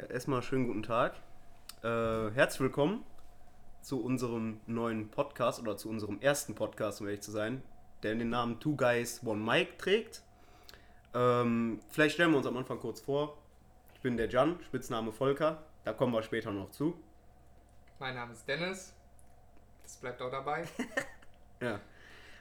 Ja, erstmal schönen guten Tag. Äh, herzlich willkommen zu unserem neuen Podcast oder zu unserem ersten Podcast, um ehrlich zu sein, der den Namen Two Guys One Mic trägt. Ähm, vielleicht stellen wir uns am Anfang kurz vor. Ich bin der Jan, Spitzname Volker. Da kommen wir später noch zu. Mein Name ist Dennis. Das bleibt auch dabei. Ja.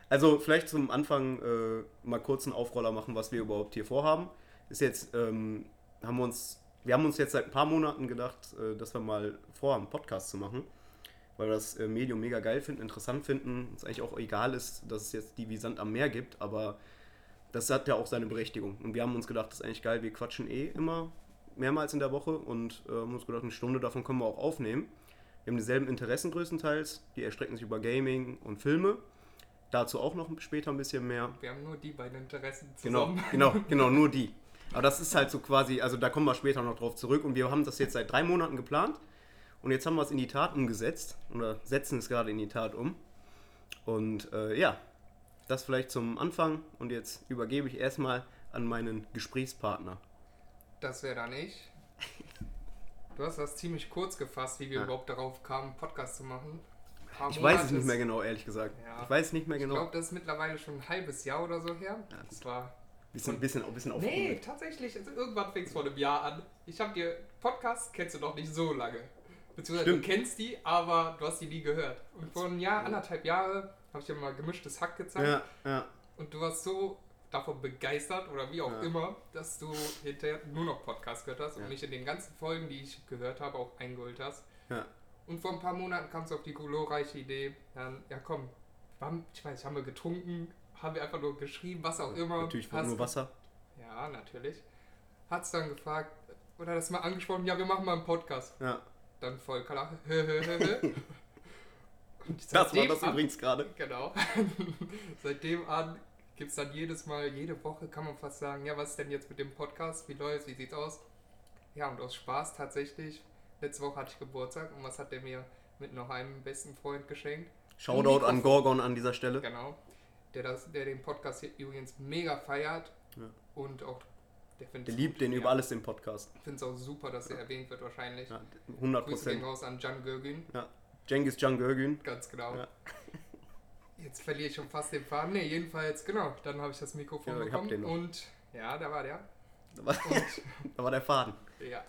Also vielleicht zum Anfang äh, mal kurz einen Aufroller machen, was wir überhaupt hier vorhaben. Ist jetzt, ähm, haben wir uns, wir haben uns jetzt seit ein paar Monaten gedacht, äh, dass wir mal vorhaben, einen Podcast zu machen, weil wir das äh, Medium mega geil finden, interessant finden. Uns eigentlich auch egal ist, dass es jetzt die wie Sand am Meer gibt, aber das hat ja auch seine Berechtigung. Und wir haben uns gedacht, das ist eigentlich geil, wir quatschen eh immer mehrmals in der Woche und äh, haben uns gedacht, eine Stunde davon können wir auch aufnehmen. Wir haben dieselben Interessen größtenteils, die erstrecken sich über Gaming und Filme. Dazu auch noch später ein bisschen mehr. Wir haben nur die beiden Interessen Genau, zusammen. genau, genau, nur die. Aber das ist halt so quasi, also da kommen wir später noch drauf zurück und wir haben das jetzt seit drei Monaten geplant und jetzt haben wir es in die Tat umgesetzt oder setzen es gerade in die Tat um. Und äh, ja, das vielleicht zum Anfang und jetzt übergebe ich erstmal an meinen Gesprächspartner. Das wäre dann ich. Du hast das ziemlich kurz gefasst, wie wir Ja. überhaupt darauf kamen, einen Podcast zu machen. Ich weiß es nicht mehr genau, ehrlich gesagt. Ja. Ich weiß nicht mehr Ich genau. glaube, das ist mittlerweile schon ein halbes Jahr oder so her. Ja, das war. Bisschen, bisschen, ein bisschen Nee, aufgeregt. tatsächlich. Also irgendwann fing es vor einem Jahr an. Ich habe dir. Podcasts kennst du noch nicht so lange. Beziehungsweise Stimmt. du kennst die, aber du hast die nie gehört. Und vor einem Jahr, anderthalb Jahre, habe ich dir mal gemischtes Hack gezeigt. Ja, ja. Und du warst so davon begeistert oder wie auch Ja. immer, dass du hinterher nur noch Podcast gehört hast Ja. und mich in den ganzen Folgen, die ich gehört habe, auch eingeholt hast. Ja. Und vor ein paar Monaten kam es auf die glorreiche Idee, dann, ja komm, haben, ich weiß, haben wir getrunken, haben wir einfach nur geschrieben, was auch immer. Natürlich war nur Wasser. Ja, natürlich. Hat's dann gefragt, oder das mal angesprochen, ja, wir machen mal einen Podcast. Ja. Dann voll klar, Das war das an- übrigens gerade. Genau. Seitdem an gibt es dann jedes Mal, jede Woche kann man fast sagen, ja, was ist denn jetzt mit dem Podcast? Wie läuft's? Wie sieht's aus? Ja, und aus Spaß tatsächlich. Letzte Woche hatte ich Geburtstag und was hat der mir mit noch einem besten Freund geschenkt? Shoutout an. Gorgon an dieser Stelle. Genau. Der, das, der den Podcast hier übrigens mega feiert Ja. und auch der findet Der liebt den über alles, den Podcast. Ich finde es auch super, dass er erwähnt wird wahrscheinlich. Ja, 100 Grüße gehen Prozent. raus an Can Gögün. Ja. Cengiz Can Görgün. Ganz genau. Ja. Jetzt verliere ich schon fast den Faden. Ne, jedenfalls, genau. Dann habe ich das Mikrofon Ja, hab bekommen und ja, da war der. Da war, Und da war der Faden. ja.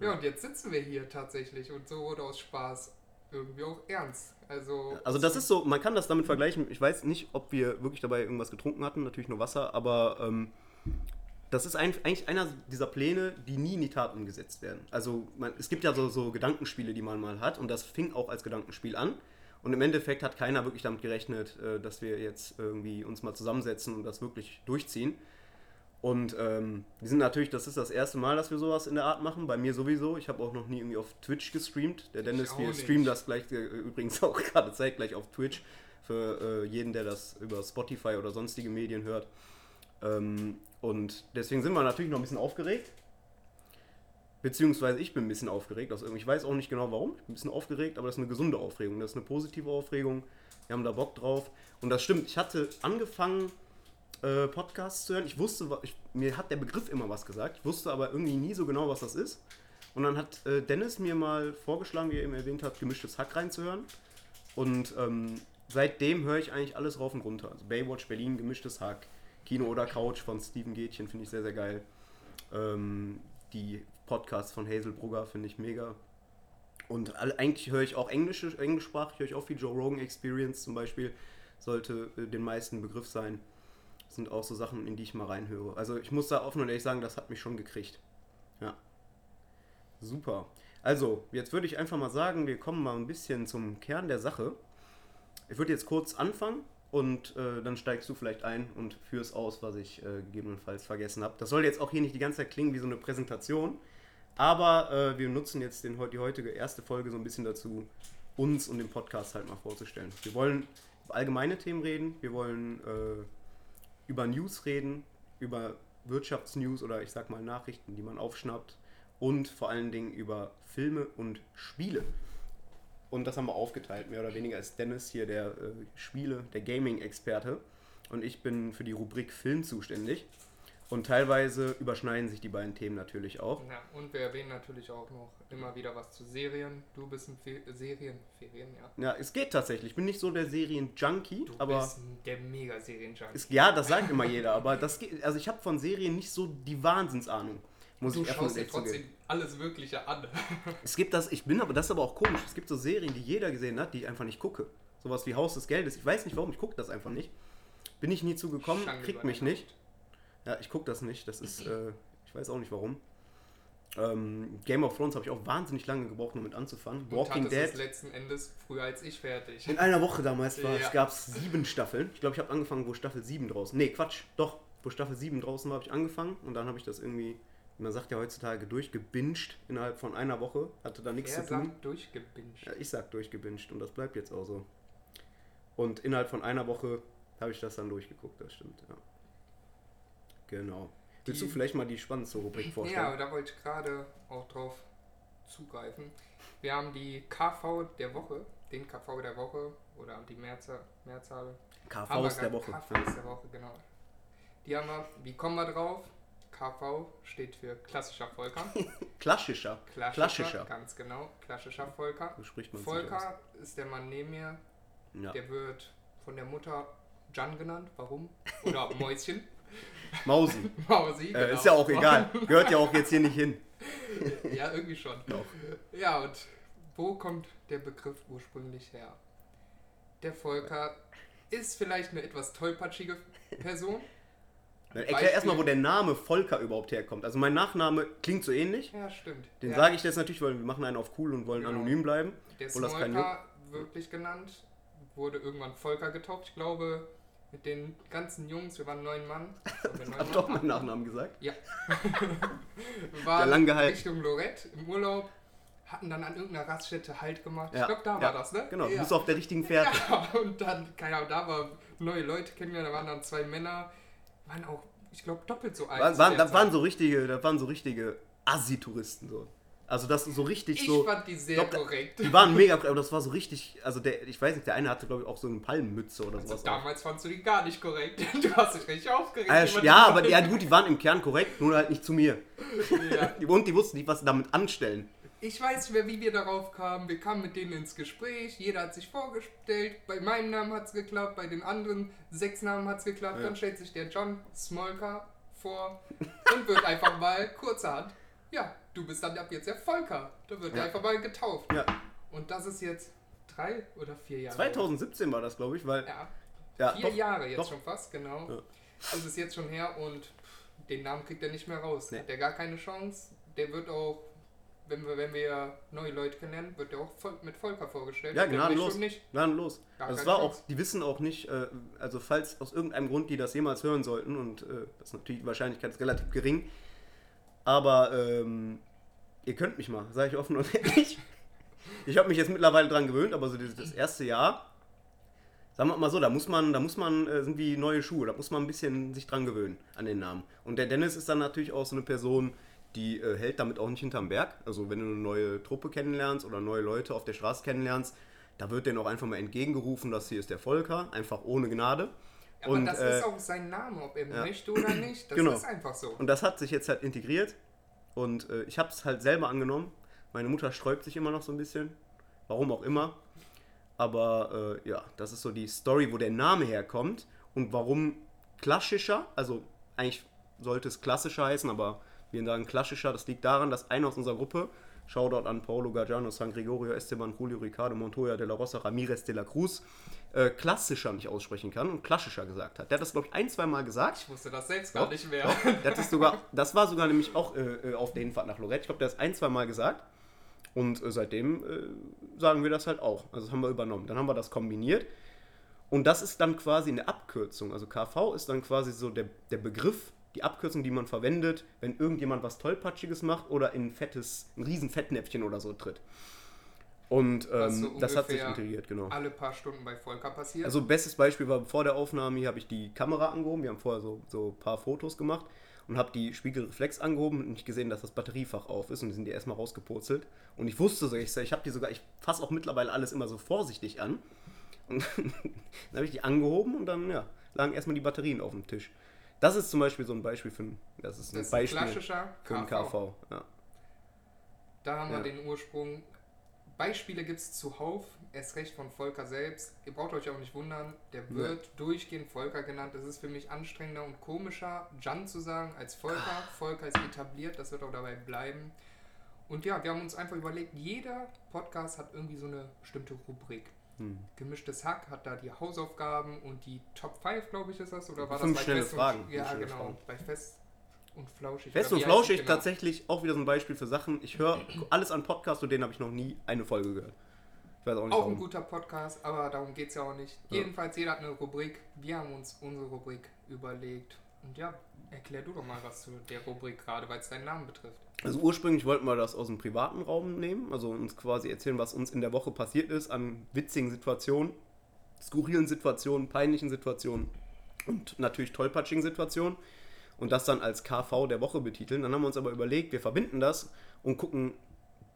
Ja, und jetzt sitzen wir hier tatsächlich und so wurde aus Spaß irgendwie auch ernst. Also, Also das ist so, man kann das damit vergleichen. Ich weiß nicht, ob wir wirklich dabei irgendwas getrunken hatten, natürlich nur Wasser, aber ähm, das ist ein, eigentlich einer dieser Pläne, die nie in die Tat umgesetzt werden. Also man, es gibt ja so, so Gedankenspiele, die man mal hat und das fing auch als Gedankenspiel an. Und im Endeffekt hat keiner wirklich damit gerechnet, äh, dass wir jetzt irgendwie uns mal zusammensetzen und das wirklich durchziehen. Und ähm, wir sind natürlich, das ist das erste Mal, dass wir sowas in der Art machen. Bei mir sowieso. Ich habe auch noch nie irgendwie auf Twitch gestreamt. Der Dennis, wir streamen das gleich äh, übrigens auch gerade zeitgleich auf Twitch für äh, jeden, der das über Spotify oder sonstige Medien hört. Ähm, und deswegen sind wir natürlich noch ein bisschen aufgeregt. Beziehungsweise ich bin ein bisschen aufgeregt. Irgendwie, ich weiß auch nicht genau warum. Ich bin ein bisschen aufgeregt, aber das ist eine gesunde Aufregung. Das ist eine positive Aufregung. Wir haben da Bock drauf. Und das stimmt. Ich hatte angefangen, äh, Podcasts zu hören. Ich wusste, ich, mir hat der Begriff immer was gesagt. Ich wusste aber irgendwie nie so genau, was das ist. Und dann hat äh, Dennis mir mal vorgeschlagen, wie er eben erwähnt hat, gemischtes Hack reinzuhören. Und ähm, seitdem höre ich eigentlich alles rauf und runter. Also Baywatch Berlin, gemischtes Hack, Kino oder Couch von Steven Gätchen finde ich sehr, sehr geil. Ähm, die Podcasts von Hazel Brugger finde ich mega. Und eigentlich höre ich auch englische, englischsprachig, höre ich auch viel Joe Rogan Experience zum Beispiel. Sollte äh, den meisten Begriff sein. Sind auch so Sachen, in die ich mal reinhöre. Also ich muss da offen und ehrlich sagen, das hat mich schon gekriegt. Ja. Super. Also, jetzt würde ich einfach mal sagen, wir kommen mal ein bisschen zum Kern der Sache. Ich würde jetzt kurz anfangen und äh, dann steigst du vielleicht ein und führst aus, was ich äh, gegebenenfalls vergessen habe. Das soll jetzt auch hier nicht die ganze Zeit klingen wie so eine Präsentation, aber äh, wir nutzen jetzt den, die heutige erste Folge so ein bisschen dazu, uns und den Podcast halt mal vorzustellen. Wir wollen über allgemeine Themen reden, wir wollen äh, über News reden, über Wirtschaftsnews oder ich sag mal Nachrichten, die man aufschnappt und vor allen Dingen über Filme und Spiele. Und das haben wir aufgeteilt, mehr oder weniger ist Dennis hier der äh, Spiele, der Gaming-Experte und ich bin für die Rubrik Film zuständig. Und teilweise überschneiden sich die beiden Themen natürlich auch. Ja, und wir erwähnen natürlich auch noch immer wieder was zu Serien. Du bist ein Fe Serien, Ferien, ja. Ja, es geht tatsächlich. Ich bin nicht so der Serien-Junkie, Du aber. bist der mega Serien-Junkie. Ja, das sagt immer jeder, aber das geht, also ich habe von Serien nicht so die Wahnsinnsahnung. Muss Du ich schaust dir trotzdem alles Mögliche an. Es gibt das, ich bin aber, das ist aber auch komisch. Es gibt so Serien, die jeder gesehen hat, die ich einfach nicht gucke. Sowas wie Haus des Geldes. Ich weiß nicht warum, ich gucke das einfach nicht. Bin ich nie zugekommen, kriegt mich nicht. Ja, ich gucke das nicht. Das ist, äh, ich weiß auch nicht warum. Ähm, Game of Thrones habe ich auch wahnsinnig lange gebraucht, um mit anzufangen. Und Walking es Dead. letzten Endes früher als ich fertig. In einer Woche damals war Ja. gab es sieben Staffeln. Ich glaube, ich habe angefangen, wo Staffel 7 draußen. Nee, Quatsch, doch. Wo Staffel 7 draußen war, habe ich angefangen und dann habe ich das irgendwie, man sagt ja heutzutage, durchgebinged innerhalb von einer Woche. Hatte da nichts Er zu tun. sagt durchgebinged. Ja, ich sag durchgebinged und das bleibt jetzt auch so. Und innerhalb von einer Woche habe ich das dann durchgeguckt, das stimmt, ja. Genau. Willst Die- du vielleicht mal die spannendste Rubrik Ja, vorstellen? aber da wollte ich gerade auch drauf zugreifen. Wir haben die KV der Woche, den KV der Woche oder die Mehrzahl, Mehrzahl KVs wir der Woche. KVs der Woche, genau. Die haben wir, wie kommen wir drauf? KV steht für klassischer Volker. Klassischer. Klassischer, Klassischer. Ganz genau, klassischer Volker. So spricht man Volker ist der Mann neben mir. Ja. der wird von der Mutter Jan genannt. Warum? Oder Mäuschen. Mausi. Mausi. Äh, genau. ist ja auch egal. Gehört ja auch jetzt hier nicht hin. Ja, irgendwie schon. Doch. Ja, und wo kommt der Begriff ursprünglich her? Der Volker ist vielleicht eine etwas tollpatschige Person. Dann erklär erstmal, wo der Name Volker überhaupt herkommt. Also mein Nachname klingt so ähnlich. Ja, stimmt. Den ja, sage ich jetzt natürlich, weil wir machen einen auf cool und wollen Genau. anonym bleiben. Der Smolka, wirklich genannt, wurde irgendwann Volker getauft. Ich glaube, mit den ganzen Jungs, wir waren neun Mann. Waren wir neun Hab doch meinen Nachnamen gesagt. Ja. Ja, waren lang gehalten. Richtung Lorette im Urlaub, hatten dann an irgendeiner Raststätte Halt gemacht. Ja, Ich glaube, da ja, war das, ne? Genau, du bist auf der richtigen Fährte. Ja, und dann, keine Ahnung, da war neue Leute kennengelernt, da waren dann zwei Männer, waren auch, ich glaube, doppelt so alt. War, waren, das waren so richtige, das waren so richtige Assi-Touristen so. Also das ist so richtig ich so. fand die sehr glaub, korrekt. Die waren mega, aber das war so richtig, also der, ich weiß nicht, der eine hatte glaube ich auch so eine Palmenmütze oder Also sowas. damals fandst du die gar nicht korrekt. Du hast dich richtig aufgeregt. Über ja, aber ja, gut, die waren im Kern korrekt, nur halt nicht zu mir. Ja. Und die wussten nicht, was sie damit anstellen. Ich weiß nicht mehr, wie wir darauf kamen. Wir kamen mit denen ins Gespräch, jeder hat sich vorgestellt. Bei meinem Namen hat es geklappt, bei den anderen sechs Namen hat es geklappt. Ja. Dann stellt sich der John Smolka vor und wird einfach mal kurzerhand, ja, du bist dann ab jetzt der Volker. Da wird Ja. er einfach mal getauft. Ja, Und das ist jetzt drei oder vier Jahre. 2017 war das, glaube ich, weil. Ja, Ja, vier doch, Jahre jetzt doch. schon fast, genau. Ja. Das ist jetzt schon her und pff, den Namen kriegt er nicht mehr raus. Nee. Hat der gar keine Chance. Der wird auch, wenn wir, wenn wir neue Leute kennenlernen, wird der auch mit Volker vorgestellt. Ja, gnadenlos. Gnadenlos. Also es war auch, die wissen auch nicht, äh, also falls aus irgendeinem Grund die das jemals hören sollten, und äh, das ist natürlich die Wahrscheinlichkeit ist relativ gering, aber ähm, ihr könnt mich mal, sage ich offen und ehrlich. Ich habe mich jetzt mittlerweile dran gewöhnt, aber so das, erste Jahr, sagen wir mal so, da muss man, da muss man, äh, sind wie neue Schuhe, da muss man ein bisschen sich dran gewöhnen an den Namen. Und der Dennis ist dann natürlich auch so eine Person, die äh, hält damit auch nicht hinterm Berg. Also wenn du eine neue Truppe kennenlernst oder neue Leute auf der Straße kennenlernst, da wird denen auch einfach mal entgegengerufen, das hier ist der Volker, einfach ohne Gnade. Aber und, das äh, ist auch sein Name, ob er ja. möchte oder nicht. Das Genau. ist einfach so. Und das hat sich jetzt halt integriert. Und äh, ich habe es halt selber angenommen. Meine Mutter sträubt sich immer noch so ein bisschen. Warum auch immer. Aber äh, ja, das ist so die Story, wo der Name herkommt. Und warum klassischer, also eigentlich sollte es klassischer heißen, aber wir sagen klassischer. Das liegt daran, dass einer aus unserer Gruppe, Shoutout an Paulo Gargiano, San Gregorio, Esteban, Julio, Ricardo, Montoya, De La Rosa, Ramirez, De La Cruz, äh, klassischer nicht aussprechen kann und klassischer gesagt hat. Der hat das, glaube ich, ein, zwei Mal gesagt. Ich wusste das selbst gar nicht mehr. Das, ist sogar, das war sogar nämlich auch äh, äh, auf der Hinfahrt nach Lorette. Ich glaube, der hat es ein, zwei Mal gesagt. Und äh, seitdem äh, sagen wir das halt auch. Also das haben wir übernommen. Dann haben wir das kombiniert. Und das ist dann quasi eine Abkürzung. Also KV ist dann quasi so der, der Begriff, die Abkürzung, die man verwendet, wenn irgendjemand was Tollpatschiges macht oder in ein fettes, ein riesen Fettnäpfchen oder so tritt. Und ähm, so das hat sich integriert, genau. Alle paar Stunden bei Volker passiert. Also bestes Beispiel war vor der Aufnahme, hier habe ich die Kamera angehoben, wir haben vorher so, so ein paar Fotos gemacht und habe die Spiegelreflex angehoben und nicht gesehen, dass das Batteriefach auf ist und die sind die erstmal rausgepurzelt. Und ich wusste so, ich, ich habe die sogar, ich fasse auch mittlerweile alles immer so vorsichtig an. Und dann habe ich die angehoben und dann, ja, lagen erstmal die Batterien auf dem Tisch. Das ist zum Beispiel so ein Beispiel für ein, das ist ein Das ist Beispiel ein klassischer für ein KV. KV. Ja. Da haben Ja. wir den Ursprung. Beispiele gibt es zuhauf, erst recht von Volker selbst. Ihr braucht euch auch nicht wundern, der wird durchgehend Volker genannt. Es ist für mich anstrengender und komischer, Jan zu sagen als Volker. Volker ist etabliert, das wird auch dabei bleiben. Und ja, wir haben uns einfach überlegt, jeder Podcast hat irgendwie so eine bestimmte Rubrik. Hm. Gemischtes Hack hat da die Hausaufgaben und die Top 5, glaube ich, ist das. Oder war Fünf das bei schnelle Fest Fragen. Und, Fünf ja, schnelle genau. Fragen. Bei Fest und Flauschig. Fest und Flauschig genau? tatsächlich auch wieder so ein Beispiel für Sachen. Ich höre alles an Podcasts und denen habe ich noch nie eine Folge gehört. Ich weiß auch nicht Auch ein guter Podcast, aber darum geht es ja auch nicht. Ja. Jedenfalls, jeder hat eine Rubrik. Wir haben uns unsere Rubrik überlegt. Und ja, erklär du doch mal was zu der Rubrik gerade, weil es deinen Namen betrifft. Also ursprünglich wollten wir das aus dem privaten Raum nehmen, also uns quasi erzählen, was uns in der Woche passiert ist an witzigen Situationen, skurrilen Situationen, peinlichen Situationen und natürlich tollpatschigen Situationen und das dann als KV der Woche betiteln. Dann haben wir uns aber überlegt, wir verbinden das und gucken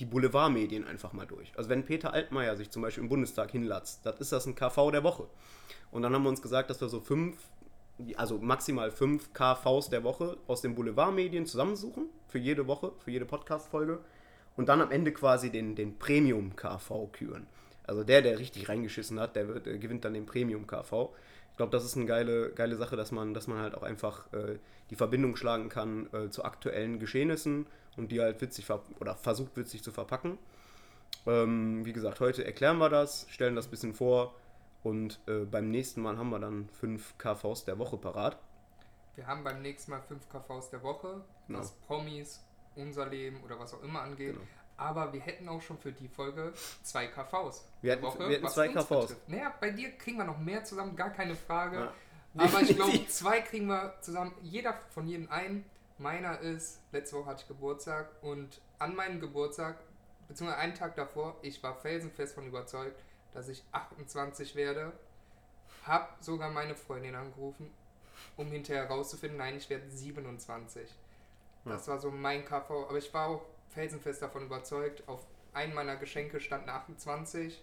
die Boulevardmedien einfach mal durch. Also wenn Peter Altmaier sich zum Beispiel im Bundestag hinlatzt, dann ist das ein KV der Woche. Und dann haben wir uns gesagt, dass wir so fünf, also maximal fünf KVs der Woche aus den Boulevardmedien zusammensuchen, für jede Woche, für jede Podcast-Folge. Und dann am Ende quasi den, den Premium-KV küren. Also der, der richtig reingeschissen hat, der, wird, der gewinnt dann den Premium-KV. Ich glaube, das ist eine geile, geile Sache, dass man, dass man halt auch einfach äh, die Verbindung schlagen kann äh, zu aktuellen Geschehnissen und die halt witzig oder versucht witzig zu verpacken. Ähm, wie gesagt, heute erklären wir das, stellen das ein bisschen vor und äh, beim nächsten Mal haben wir dann fünf KVs der Woche parat. Wir haben beim nächsten Mal fünf KVs der Woche, Genau. was Promis, unser Leben oder was auch immer angeht. Genau. Aber wir hätten auch schon für die Folge zwei KVs. Wir hätten- wir hätten was zwei KVs. betrifft. Naja, bei dir kriegen wir noch mehr zusammen, gar keine Frage. Ja. Aber ich glaube, zwei kriegen wir zusammen. Jeder von jedem ein. Meiner ist, letzte Woche hatte ich Geburtstag und an meinem Geburtstag, beziehungsweise einen Tag davor, ich war felsenfest von überzeugt, dass ich 28 werde. Hab sogar meine Freundin angerufen, um hinterher herauszufinden, nein, ich werde 27. Das war so mein KV, aber ich war auch felsenfest davon überzeugt. Auf einem meiner Geschenke stand eine 28.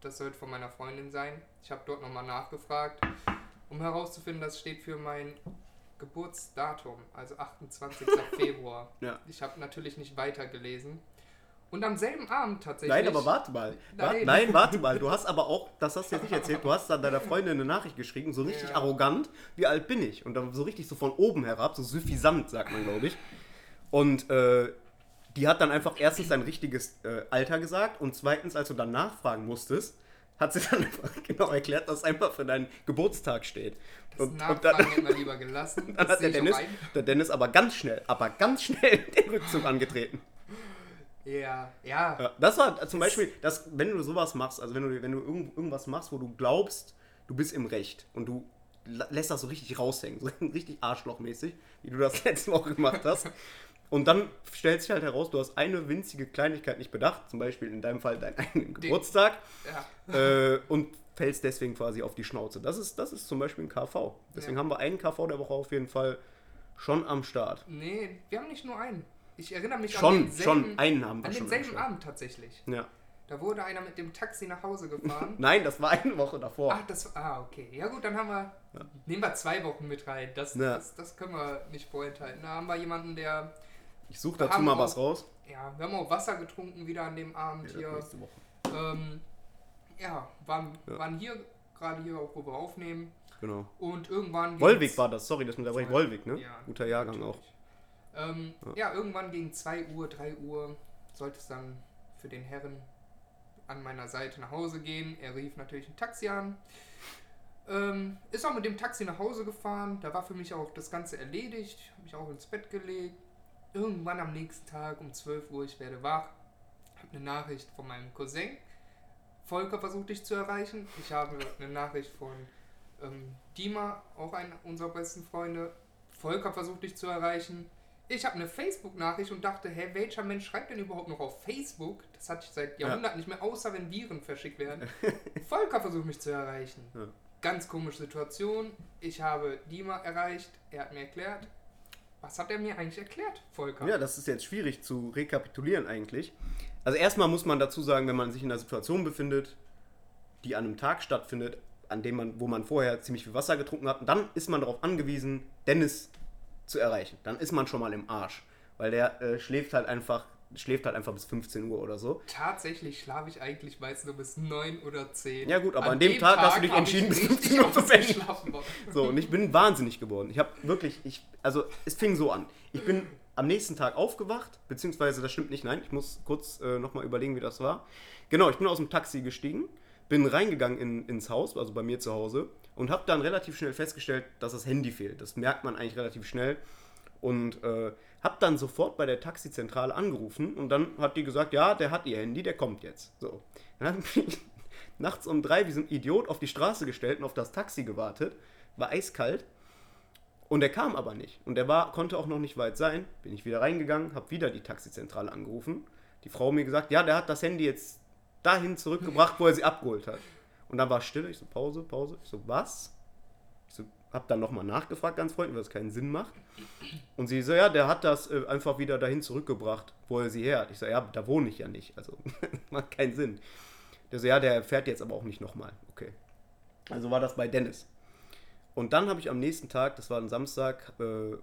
Das sollte von meiner Freundin sein. Ich habe dort nochmal nachgefragt, um herauszufinden, das steht für mein Geburtsdatum, also 28. Februar. Ja. Ich habe natürlich nicht weitergelesen. Und am selben Abend tatsächlich. Nein, aber warte mal. Nein. Nein. warte mal. Du hast aber auch, das hast du jetzt nicht erzählt, du hast dann deiner Freundin eine Nachricht geschrieben, so richtig Ja. arrogant, wie alt bin ich? Und dann so richtig so von oben herab, so suffisant, sagt man, glaube ich. Und äh, die hat dann einfach erstens dein richtiges äh, Alter gesagt und zweitens, als du dann nachfragen musstest, hat sie dann einfach genau erklärt, dass es einfach für deinen Geburtstag steht. Das Und, und dann, hätten wir lieber gelassen. dann Das hat der Dennis, der Dennis aber ganz schnell, aber ganz schnell den Rückzug angetreten. Ja, ja. Ja, das war zum Beispiel, das, wenn du sowas machst, also wenn du, wenn du irgend, irgendwas machst, wo du glaubst, du bist im Recht und du lässt das so richtig raushängen, so richtig arschlochmäßig, wie du das letzte Woche gemacht hast. Und dann stellt sich halt heraus, du hast eine winzige Kleinigkeit nicht bedacht, zum Beispiel in deinem Fall deinen eigenen Geburtstag, ja. äh, und fällst deswegen quasi auf die Schnauze. Das ist, das ist zum Beispiel ein KV. Deswegen Ja. haben wir einen KV der Woche auf jeden Fall schon am Start. Nee, wir haben nicht nur einen. Ich erinnere mich an Schon, denselben, schon, einen haben wir an schon. denselben. Abend tatsächlich. Ja. Da wurde einer mit dem Taxi nach Hause gefahren. Nein, das war eine Woche davor. Ach, das Ah, okay. Ja gut, dann haben wir. Nehmen wir zwei Wochen mit rein. Das, Ja. das, das können wir nicht vorenthalten. Da haben wir jemanden, der. Ich suche dazu mal auch- was raus. Ja, wir haben auch Wasser getrunken wieder an dem Abend hier. nächste Woche. Ähm, ja, waren, Ja. waren hier, gerade hier auch, wo wir aufnehmen. Genau. Und irgendwann. Wolwig war das, sorry, das mit der Wolwig, ne? Ja, Guter Jahrgang auch. Ähm, ja. irgendwann gegen 2 Uhr, 3 Uhr sollte es dann für den Herren an meiner Seite nach Hause gehen. Er rief natürlich ein Taxi an. Ähm, ist auch mit dem Taxi nach Hause gefahren. Da war für mich auch das Ganze erledigt. Habe mich auch ins Bett gelegt. Irgendwann am nächsten Tag um 12 Uhr, ich werde wach. Habe eine Nachricht von meinem Cousin. Volker versucht dich zu erreichen. Ich habe eine Nachricht von ähm, Dima, auch einer unserer besten Freunde. Volker versucht dich zu erreichen. Ich habe eine Facebook-Nachricht und dachte, hä, welcher Mensch schreibt denn überhaupt noch auf Facebook? Das hatte ich seit Ja. Jahrhunderten nicht mehr, außer wenn Viren verschickt werden. Volker versucht mich zu erreichen. Ja. Ganz komische Situation. Ich habe Dima erreicht. Er hat mir erklärt. Was hat er mir eigentlich erklärt, Volker? Ja, das ist jetzt schwierig zu rekapitulieren eigentlich. Also erstmal muss man dazu sagen, wenn man sich in einer Situation befindet, die an einem Tag stattfindet, an dem man, wo man vorher ziemlich viel Wasser getrunken hat. Dann ist man darauf angewiesen, Dennis zu erreichen. Dann ist man schon mal im Arsch. Weil der äh, schläft halt einfach, schläft halt einfach bis 15 Uhr oder so. Tatsächlich schlafe ich eigentlich meist nur bis 9 oder 10. Ja gut, aber an, dem, Tag, hast du dich entschieden, bis richtig 15 Uhr zu ausgeschlafen. So, und ich bin wahnsinnig geworden. Ich habe wirklich, ich, also es fing so an. Ich bin am nächsten Tag aufgewacht, beziehungsweise das stimmt nicht, nein, ich muss kurz äh, nochmal überlegen, wie das war. Genau, ich bin aus dem Taxi gestiegen, bin reingegangen in, ins Haus, also bei mir zu Hause, und habe dann relativ schnell festgestellt, dass das Handy fehlt. Das merkt man eigentlich relativ schnell. Und äh, habe dann sofort bei der Taxizentrale angerufen und dann hat die gesagt, ja, der hat ihr Handy, der kommt jetzt. So. Dann habe ich nachts um drei wie so ein Idiot auf die Straße gestellt und auf das Taxi gewartet. War eiskalt. Und er kam aber nicht. Und er war, konnte auch noch nicht weit sein. Bin ich wieder reingegangen, habe wieder die Taxizentrale angerufen. Die Frau mir gesagt, ja, der hat das Handy jetzt dahin zurückgebracht, wo er sie abgeholt hat. Und dann war Stille. Ich so, Pause, Pause. Ich so, was? Ich so, hab dann nochmal nachgefragt, ganz freundlich, weil das keinen Sinn macht. Und sie so, ja, der hat das äh, einfach wieder dahin zurückgebracht, wo er sie her hat. Ich so, ja, da wohne ich ja nicht. Also, macht keinen Sinn. Der so, ja, der fährt jetzt aber auch nicht nochmal. Okay. Also war das bei Dennis. Und dann habe ich am nächsten Tag, das war ein Samstag, äh,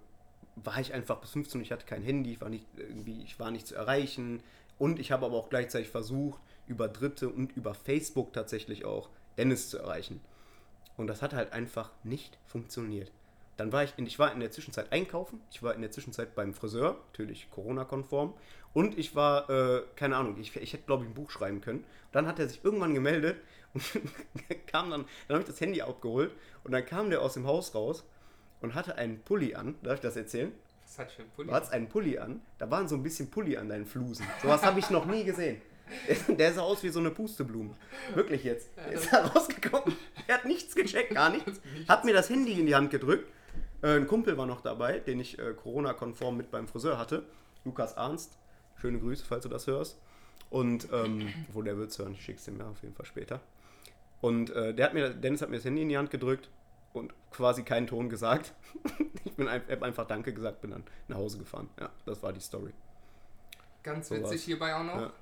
war ich einfach bis 15 Uhr, ich hatte kein Handy, ich war nicht irgendwie, ich war nicht zu erreichen. Und ich habe aber auch gleichzeitig versucht, über Dritte und über Facebook tatsächlich auch Dennis zu erreichen. Und das hat halt einfach nicht funktioniert. Dann war ich, in, ich war in der Zwischenzeit einkaufen, ich war in der Zwischenzeit beim Friseur, natürlich Corona-konform. Und ich war, äh, keine Ahnung, ich, ich hätte glaube ich ein Buch schreiben können. Und dann hat er sich irgendwann gemeldet und kam dann, dann habe ich das Handy abgeholt und dann kam der aus dem Haus raus und hatte einen Pulli an. Darf ich das erzählen? Was hat für ein Pulli? Du hattest einen Pulli an, da waren so ein bisschen Pulli an deinen Flusen. Sowas habe ich noch nie gesehen. Der, sah aus wie so eine Pusteblume. Wirklich jetzt. Der ist da rausgekommen. Er hat nichts gecheckt, gar nichts. Hat mir das Handy in die Hand gedrückt. Äh, ein Kumpel war noch dabei, den ich äh, Corona-konform mit beim Friseur hatte. Lukas Arnst. Schöne Grüße, falls du das hörst. Und, ähm, wo der wird's hören, ich schick's dem ja auf jeden Fall später. Und äh, der hat mir, Dennis hat mir das Handy in die Hand gedrückt und quasi keinen Ton gesagt. ich bin ein, hab einfach Danke gesagt, bin dann nach Hause gefahren. Ja, das war die Story. Ganz So witzig war's. hierbei auch noch. Ja.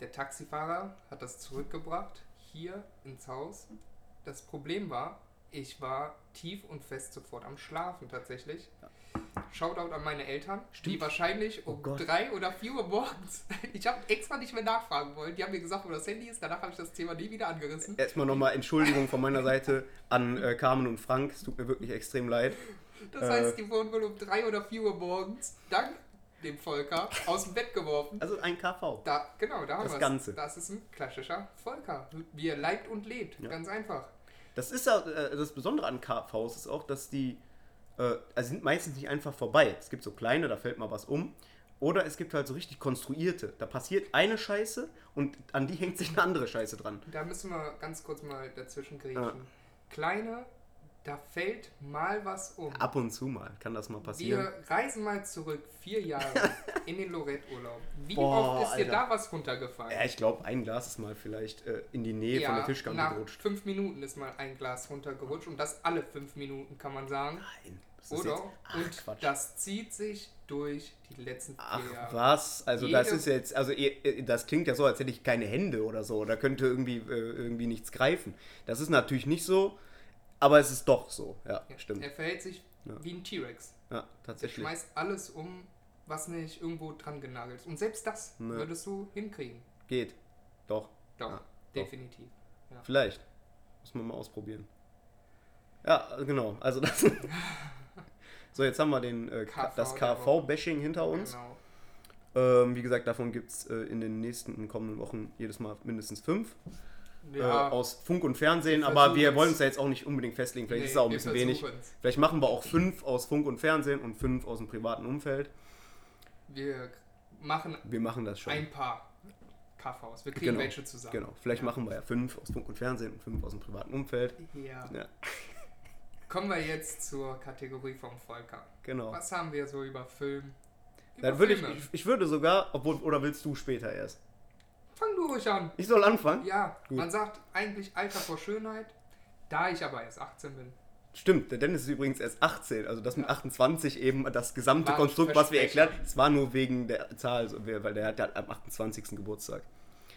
Der Taxifahrer hat das zurückgebracht, hier ins Haus. Das Problem war, ich war tief und fest sofort am Schlafen tatsächlich. Shoutout an meine Eltern, die Stimmt. wahrscheinlich um Oh drei oder vier Uhr morgens, ich habe extra nicht mehr nachfragen wollen, die haben mir gesagt, wo das Handy ist, danach habe ich das Thema nie wieder angerissen. Erstmal nochmal Entschuldigung von meiner Seite an äh, Carmen und Frank. Es tut mir wirklich extrem leid. Das Äh. heißt, die wurden wohl um drei oder vier Uhr morgens, dank dem Volker, aus dem Bett geworfen. Also ein KV. Da, genau, da haben Das wir's. Ganze. Das ist ein klassischer Volker. Wie er leibt und lebt. Ja. Ganz einfach. Das ist ja äh, das Besondere an KVs ist auch, dass die äh, also sind meistens nicht einfach vorbei. Es gibt so kleine, da fällt mal was um. Oder es gibt halt so richtig konstruierte. Da passiert eine Scheiße und an die hängt sich eine andere Scheiße dran. Da müssen wir ganz kurz mal dazwischen grätschen. Ja. Kleine, da fällt mal was um. Ab und zu mal kann das mal passieren. Wir reisen mal zurück, vier Jahre, in den Lorette-Urlaub. Wie Boah, oft ist dir Alter. da was runtergefallen? Ja, ich glaube, ein Glas ist mal vielleicht äh, in die Nähe von der Tischkante nach gerutscht. fünf Minuten ist mal ein Glas runtergerutscht und das alle fünf Minuten, kann man sagen. Nein. das Oder? Ach, und Quatsch. das zieht sich durch die letzten vier Ach Jahre. was? Also das Jede- ist jetzt, also ihr- das klingt ja so, als hätte ich keine Hände oder so. Da könnte irgendwie, äh, irgendwie nichts greifen. Das ist natürlich nicht so, aber es ist doch so. Ja, Ja, stimmt. Er verhält sich Ja. wie ein T-Rex. Ja, tatsächlich. schmeißt alles um, was nicht irgendwo dran genagelt ist. Und selbst das Ne. würdest du hinkriegen. Geht. Doch. Doch, Ja, doch. definitiv. Vielleicht. Muss man mal ausprobieren. Ja, genau. Also das. so, jetzt haben wir den, äh, KV das KV-Bashing hinter uns. Genau. Ähm, wie gesagt, davon gibt es äh, in den nächsten kommenden Wochen jedes Mal mindestens fünf. Ja, Äh, aus Funk und Fernsehen, Wir aber wir wollen uns da jetzt auch nicht unbedingt festlegen. Vielleicht ist es auch ein bisschen wenig. Vielleicht machen wir auch fünf aus Funk und Fernsehen und fünf aus dem privaten Umfeld. Wir machen Wir machen das schon. ein paar KVs. Wir kriegen Genau, welche zusammen. Genau. Vielleicht Ja. machen wir ja fünf aus Funk und Fernsehen und fünf aus dem privaten Umfeld. Ja. Ja, Kommen wir jetzt zur Kategorie vom Volker. genau. Was haben wir so über Film? Über Dann würde ich, ich, ich würde sogar, obwohl, oder willst du später erst? Fang du ruhig an. Ich soll anfangen? Ja, Gut. man sagt eigentlich Alter vor Schönheit. Da ich aber erst 18 bin. Stimmt, der Dennis ist übrigens erst 18, also das mit 28 eben das gesamte War Konstrukt, was wir erklärt, es war nur wegen der Zahl, weil der hat ja am 28. Geburtstag.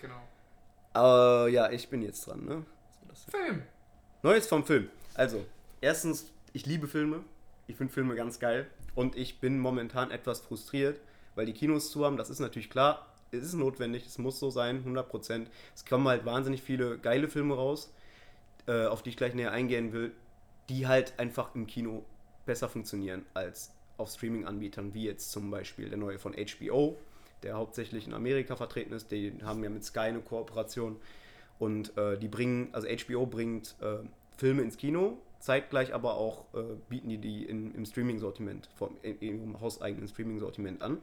Genau. Aber ja, ich bin jetzt dran, ne? Film. Neues vom Film. Also, erstens, ich liebe Filme. Ich finde Filme ganz geil. Und ich bin momentan etwas frustriert, weil die Kinos zu haben. Das ist natürlich klar. Es ist notwendig. Es muss so sein, 100%. Es kommen halt wahnsinnig viele geile Filme raus, äh, auf die ich gleich näher eingehen will, die halt einfach im Kino besser funktionieren als auf Streaming-Anbietern, wie jetzt zum Beispiel der neue von HBO, der hauptsächlich in Amerika vertreten ist. Die haben ja mit Sky eine Kooperation. Und äh, die bringen, also HBO bringt äh, Filme ins Kino, zeitgleich aber auch äh, bieten die die in, im Streaming-Sortiment, in ihrem hauseigenen Streaming-Sortiment an.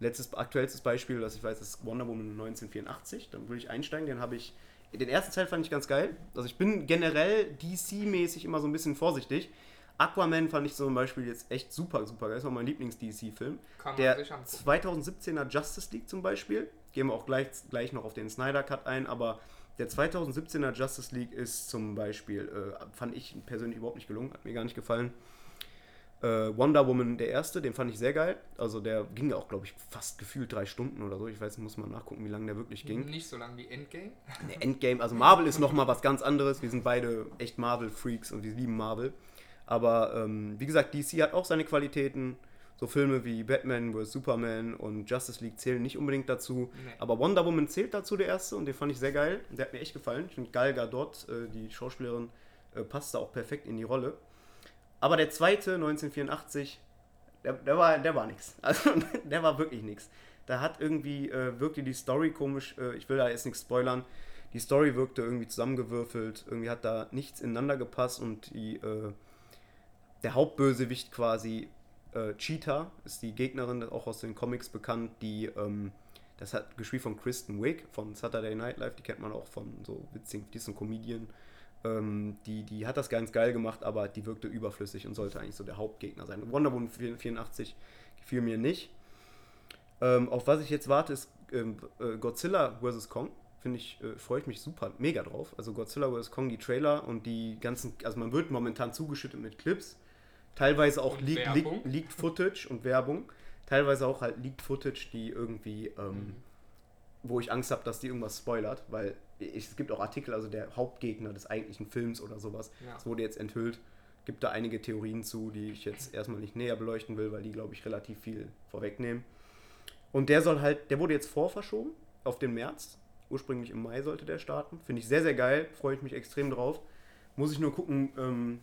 Letztes, aktuellstes Beispiel, das ich weiß, ist Wonder Woman 1984. Dann würde ich einsteigen, den habe ich. Den ersten Teil fand ich ganz geil. Also ich bin generell DC-mäßig immer so ein bisschen vorsichtig. Aquaman fand ich zum Beispiel jetzt echt super, super geil. Das war mein Lieblings-DC-Film. Der 2017er Justice League zum Beispiel. Gehen wir auch gleich, gleich noch auf den Snyder Cut ein, aber der 2017er Justice League ist zum Beispiel, äh, fand ich persönlich überhaupt nicht gelungen, hat mir gar nicht gefallen. Äh, Wonder Woman, der erste, den fand ich sehr geil. Also der ging ja auch, glaube ich, fast gefühlt drei Stunden oder so. Ich weiß, muss mal nachgucken, wie lange der wirklich ging. Nicht so lang wie Endgame. Nee, Endgame, also Marvel ist nochmal was ganz anderes. Wir sind beide echt Marvel-Freaks und wir lieben Marvel. Aber ähm, wie gesagt, DC hat auch seine Qualitäten. So Filme wie Batman vs. Superman und Justice League zählen nicht unbedingt dazu. Nee. Aber Wonder Woman zählt dazu, der erste, und den fand ich sehr geil. Der hat mir echt gefallen. Ich finde Gal Gadot, äh, die Schauspielerin, äh, passt da auch perfekt in die Rolle. Aber der zweite, 1984, der, der war, der war nix. Also, der war wirklich nix. Da hat irgendwie, äh, wirkte die Story komisch, äh, ich will da jetzt nichts spoilern, die Story wirkte irgendwie zusammengewürfelt, irgendwie hat da nichts ineinander gepasst und die, äh, der Hauptbösewicht quasi äh, Cheetah ist die Gegnerin, auch aus den Comics bekannt, die, ähm, das hat gespielt von Kristen Wiig von Saturday Night Live, die kennt man auch von so witzigen, die ist ein Comedian. Ähm, die, die hat das ganz geil gemacht, aber die wirkte überflüssig und sollte eigentlich so der Hauptgegner sein. Wonder Woman 84 gefiel mir nicht. Ähm, auf was ich jetzt warte, ist ähm, äh, Godzilla vs. Kong. Finde ich, äh, freue ich mich super, mega drauf. Also Godzilla vs. Kong, die Trailer und die ganzen, also man wird momentan zugeschüttet mit Clips Teilweise auch Leaked, Footage und Werbung. Teilweise auch halt Leaked Footage, die irgendwie, ähm, mhm. Wo ich Angst habe, dass die irgendwas spoilert, weil es gibt auch Artikel, also der Hauptgegner des eigentlichen Films oder sowas, ja. das wurde jetzt enthüllt. Gibt da einige Theorien zu, die ich jetzt erstmal nicht näher beleuchten will, weil die, glaube ich, relativ viel vorwegnehmen. Und der soll halt, der wurde jetzt vorverschoben auf den März. Ursprünglich im Mai sollte der starten. Finde ich sehr, sehr geil, freue ich mich extrem drauf. Muss ich nur gucken, ähm,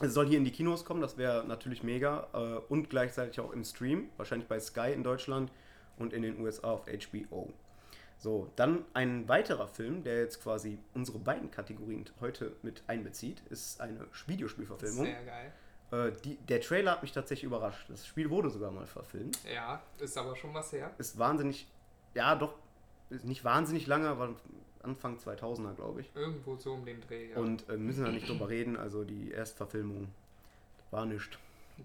es soll hier in die Kinos kommen, das wäre natürlich mega. Äh, und gleichzeitig auch im Stream, wahrscheinlich bei Sky in Deutschland und in den USA auf HBO. So, dann ein weiterer Film, der jetzt quasi unsere beiden Kategorien heute mit einbezieht, ist eine Videospielverfilmung. Sehr geil. Äh, die, der Trailer hat mich tatsächlich überrascht. Das Spiel wurde sogar mal verfilmt. Ja, ist aber schon was her. Ist wahnsinnig, ja doch, ist nicht wahnsinnig lange, aber Anfang 2000er, glaube ich. Irgendwo so um den Dreh, ja. Und äh, müssen wir nicht drüber reden, also die Erstverfilmung war nichts.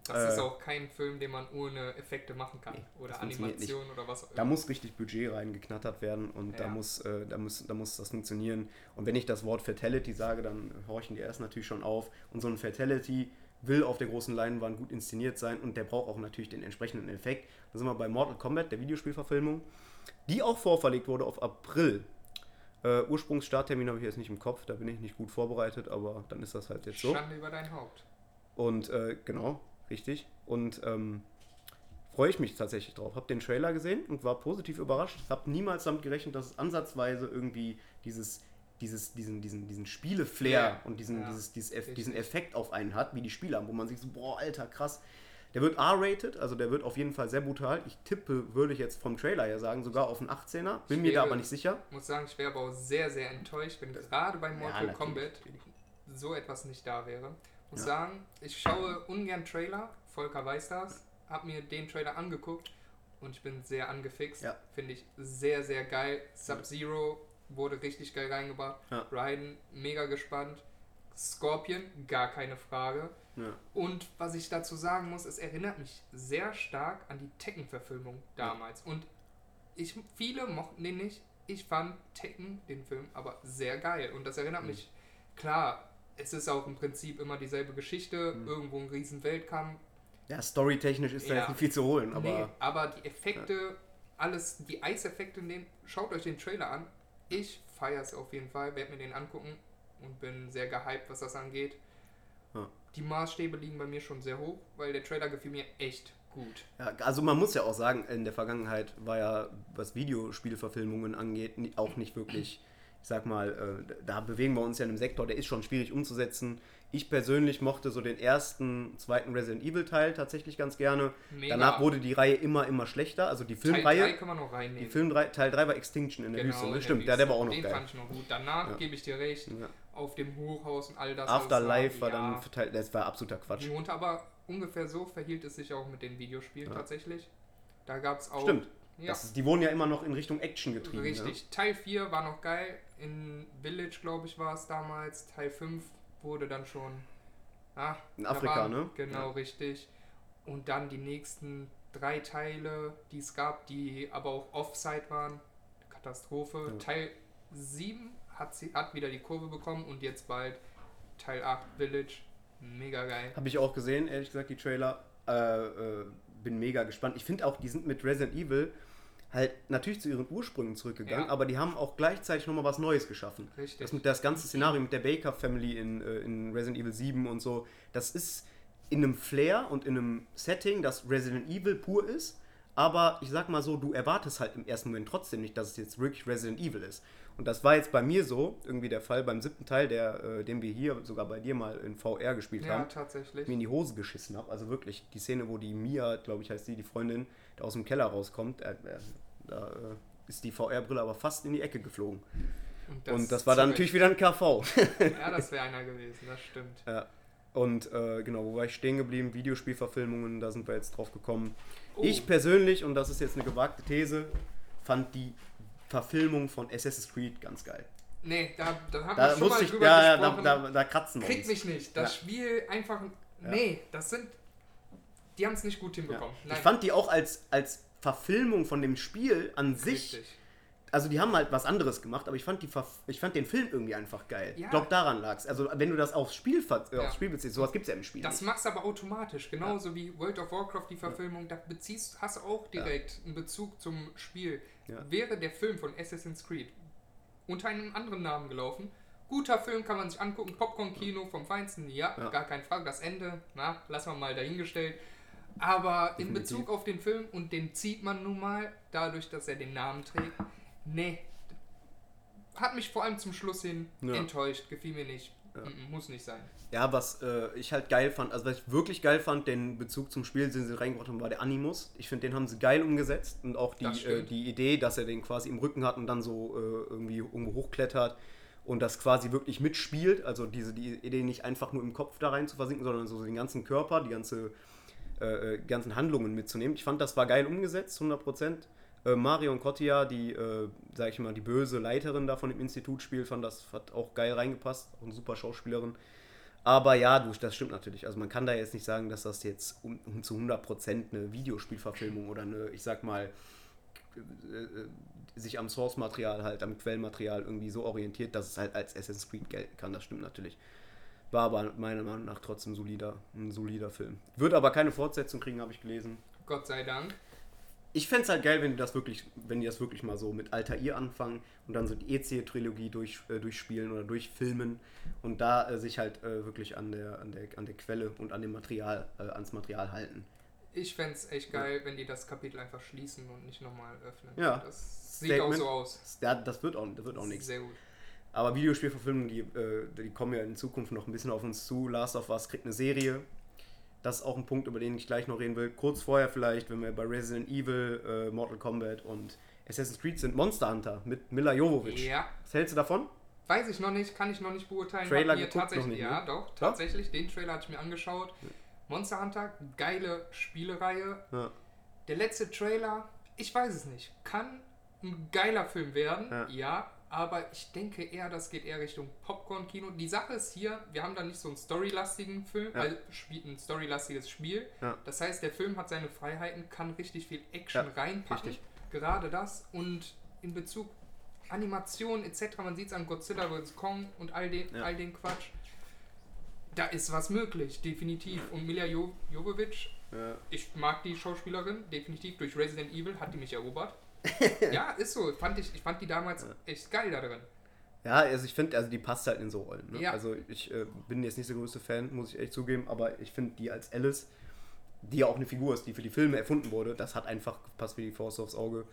Das äh, ist auch kein Film, den man ohne Effekte machen kann. Nee, oder Animation oder was auch immer. Da muss richtig Budget reingeknattert werden und ja. da, muss, äh, da, muss, da muss das funktionieren. Und wenn ich das Wort Fatality sage, dann horchen die erst natürlich schon auf. Und so ein Fatality will auf der großen Leinwand gut inszeniert sein und der braucht auch natürlich den entsprechenden Effekt. Da sind wir bei Mortal Kombat, der Videospielverfilmung, die auch vorverlegt wurde auf April äh, Ursprungsstarttermin habe ich jetzt nicht im Kopf, da bin ich nicht gut vorbereitet, aber dann ist das halt jetzt so. Schande über dein Haupt. Und äh, genau, richtig. Und ähm, freue ich mich tatsächlich drauf. Habe den Trailer gesehen und war positiv überrascht. Habe niemals damit gerechnet, dass es ansatzweise irgendwie dieses, dieses, diesen, diesen, diesen Spiele-Flair ja. und diesen, ja. dieses, dieses diesen Effekt auf einen hat, wie die Spiele haben, wo man sich so, boah, alter, krass. Der wird R-rated, also der wird auf jeden Fall sehr brutal. Ich tippe, würde ich jetzt vom Trailer her sagen, sogar auf einen 18er. Bin mir da aber nicht sicher. Ich muss sagen, ich wäre aber auch sehr, sehr enttäuscht, wenn gerade bei Mortal ja, Kombat so etwas nicht da wäre. Muss ja. sagen, ich schaue ungern Trailer. Volker weiß das. Hab mir den Trailer angeguckt und ich bin sehr angefixt. Ja. Finde ich sehr, sehr geil. Sub-Zero wurde richtig geil reingebracht. Ja. Raiden, mega gespannt. Scorpion, gar keine Frage. Ja. Und was ich dazu sagen muss, es erinnert mich sehr stark an die Tekken-Verfilmung damals. Ja. Und ich, viele mochten den nicht. Ich fand Tekken, den Film, aber sehr geil. Und das erinnert mhm. mich, klar, es ist auch im Prinzip immer dieselbe Geschichte, mhm. irgendwo ein riesen Weltkampf. Ja, storytechnisch ist ja. da jetzt nicht viel zu holen, aber. Nee, aber die Effekte, ja. alles, die Eiseffekte in dem, schaut euch den Trailer an. Ich feiere es auf jeden Fall, werde mir den angucken. und bin sehr gehypt, was das angeht. Ja. Die Maßstäbe liegen bei mir schon sehr hoch, weil der Trailer gefiel mir echt gut. Ja, also man muss ja auch sagen, in der Vergangenheit war ja, was Videospielverfilmungen angeht, auch nicht wirklich, ich sag mal, äh, da bewegen wir uns ja in einem Sektor, der ist schon schwierig umzusetzen. Ich persönlich mochte so den ersten, zweiten Resident Evil Teil tatsächlich ganz gerne. Mega. Danach wurde die Reihe immer, immer schlechter. Also die Teil 3 Filmreihe, kann man noch reinnehmen. die Film Teil 3 war Extinction in der Wüste, Genau, in ne? der Stimmt, ja, Wüste. der war auch noch Den geil. fand ich noch gut. Danach Ja. gebe ich dir recht. Ja. Auf dem Hochhaus und all das. Afterlife war ja, dann verteilt, das war absoluter Quatsch. Und aber ungefähr so verhielt es sich auch mit den Videospielen Ja. tatsächlich. Da gab es auch. Stimmt. Ja, Das die wurden ja immer noch in Richtung Action getrieben. richtig. Teil 4 war noch geil. In Village, glaube ich, war es damals. Teil 5 wurde dann schon. Ah, In Afrika, war- ne? Genau, Ja. richtig. Und dann die nächsten drei Teile, die es gab, die aber auch Offside waren. Katastrophe. Ja. Teil 7 hat, sie, hat wieder die Kurve bekommen und jetzt bald Teil 8 Village. Mega geil. Habe ich auch gesehen, ehrlich gesagt, die Trailer. Äh, äh, bin mega gespannt. Ich finde auch, die sind mit Resident Evil halt natürlich zu ihren Ursprüngen zurückgegangen, Ja. aber die haben auch gleichzeitig nochmal was Neues geschaffen. Richtig. Das, das ganze Szenario mit der Baker Family in, äh, in Resident Evil 7 und so, das ist in einem Flair und in einem Setting, das Resident Evil pur ist, aber ich sag mal so, du erwartest halt im ersten Moment trotzdem nicht, dass es jetzt wirklich Resident Evil ist. Und das war jetzt bei mir so, irgendwie der Fall beim siebten Teil, der, äh, den wir hier sogar bei dir mal in VR gespielt ja, haben tatsächlich. mir in die Hose geschissen habe. Also wirklich, die Szene, wo die Mia, glaube ich, heißt die, die Freundin, da aus dem Keller rauskommt, äh, äh, da äh, ist die VR-Brille aber fast in die Ecke geflogen. Und das war dann natürlich wieder ein KV. Ja, das wäre einer gewesen, das stimmt. ja. Und äh, genau, wo war ich stehen geblieben? Videospielverfilmungen, da sind wir jetzt drauf gekommen. Oh. Ich persönlich, und das ist jetzt eine gewagte These, fand die Verfilmung von Assassin's Creed ganz geil. Nee, da, da haben wir schon mal ich, drüber ja, ja, da, gesprochen. da, da kratzen wir Kriegt uns. mich nicht. Das Ja. Spiel einfach. Nee, das sind. Die haben es nicht gut hinbekommen. Ich fand die auch als, als Verfilmung von dem Spiel an sich Richtig. Also die haben halt was anderes gemacht, aber ich fand, die Verf ich fand den Film irgendwie einfach geil. Ja. Ich glaube, daran lag es. Also wenn du das aufs Spiel, äh, Ja. aufs Spiel beziehst, sowas gibt es ja im Spiel Das nicht. machst du aber automatisch, genauso wie World of Warcraft die Verfilmung, da beziehst, hast du auch direkt einen Bezug zum Spiel. Ja. Wäre der Film von Assassin's Creed unter einem anderen Namen gelaufen, guter Film kann man sich angucken, Popcorn-Kino vom Feinsten, ja, Ja. gar keine Frage, das Ende, na, lassen wir mal dahingestellt. Aber in Definitiv. Bezug auf den Film, und den zieht man nun mal, dadurch, dass er den Namen trägt, nee, hat mich vor allem zum Schluss hin Ja. enttäuscht, gefiel mir nicht. Ja. Muss nicht sein. Ja, was äh, ich halt geil fand, also was ich wirklich geil fand, den Bezug zum Spiel, den sie reingebracht haben, war der Animus. Ich finde, den haben sie geil umgesetzt und auch die, äh, die Idee, dass er den quasi im Rücken hat und dann so äh, irgendwie irgendwo hochklettert und das quasi wirklich mitspielt. Also diese die Idee nicht einfach nur im Kopf da rein zu versinken, sondern so den ganzen Körper, die ganze äh, äh, ganzen Handlungen mitzunehmen. Ich fand, das war geil umgesetzt, 100%. Äh, Marion Cotillard, die, äh, sag ich mal, die böse Leiterin da von dem Institut spielt, fand das hat auch geil reingepasst. Auch eine super Schauspielerin. Aber ja, du, das stimmt natürlich. Also man kann da jetzt nicht sagen, dass das jetzt um, um zu 100% eine Videospielverfilmung oder eine, ich sag mal, äh, äh, sich am Source-Material halt, am Quellmaterial irgendwie so orientiert, dass es halt als Assassin's Creed gelten kann. Das stimmt natürlich. War aber meiner Meinung nach trotzdem solider, ein solider Film. Wird aber keine Fortsetzung kriegen, habe ich gelesen. Gott sei Dank. Ich fände es halt geil, wenn die das wirklich, wenn die das wirklich mal so mit Altair anfangen und dann so die EC-Trilogie durch, äh, durchspielen oder durchfilmen und da äh, sich halt äh, wirklich an der, an, der, an der Quelle und an dem Material, äh, ans Material halten. Ich fände es echt geil, wenn die das Kapitel einfach schließen und nicht nochmal öffnen. Ja. Das sieht Statement. auch so aus. Das, ja, das wird auch, das wird auch nichts. Sehr gut. Aber Videospielverfilmungen, die, äh, die kommen ja in Zukunft noch ein bisschen auf uns zu. Last of Us kriegt eine Serie. Das ist auch ein Punkt, über den ich gleich noch reden will. Kurz vorher vielleicht, wenn wir bei Resident Evil, äh, Mortal Kombat und Assassin's Creed sind, Monster Hunter mit Mila Jovovich. Ja, Was hältst du davon? weiß ich noch nicht, kann ich noch nicht beurteilen. Trailer mir tatsächlich, noch nicht, ja, ne? doch, tatsächlich. Den Trailer hatte ich mir angeschaut. Monster Hunter, geile Spielereihe. Ja. Der letzte Trailer, ich weiß es nicht, kann ein geiler Film werden, Ja. Aber ich denke eher, das geht eher Richtung Popcorn-Kino. Die Sache ist hier, wir haben da nicht so einen storylastigen Film, Ja. also ein storylastiges Spiel. Ja. Das heißt, der Film hat seine Freiheiten, kann richtig viel Action Ja, reinpacken. richtig. Gerade das und in Bezug Animation etc., man sieht es an Godzilla vs. Kong und all den, all den Quatsch. Da ist was möglich, definitiv. Und Milja jo Jovovich, ich mag die Schauspielerin, definitiv. Durch Resident Evil hat die mich erobert. Ja, ist so. Fand ich, ich fand die damals echt geil da drin. Ja, also ich finde, also die passt halt in so Rollen. Ne? Ja. Also ich äh, bin jetzt nicht der größte Fan, muss ich echt zugeben, aber ich finde die als Alice, die ja auch eine Figur ist, die für die Filme erfunden wurde, das hat einfach passt wie die Faust aufs Auge.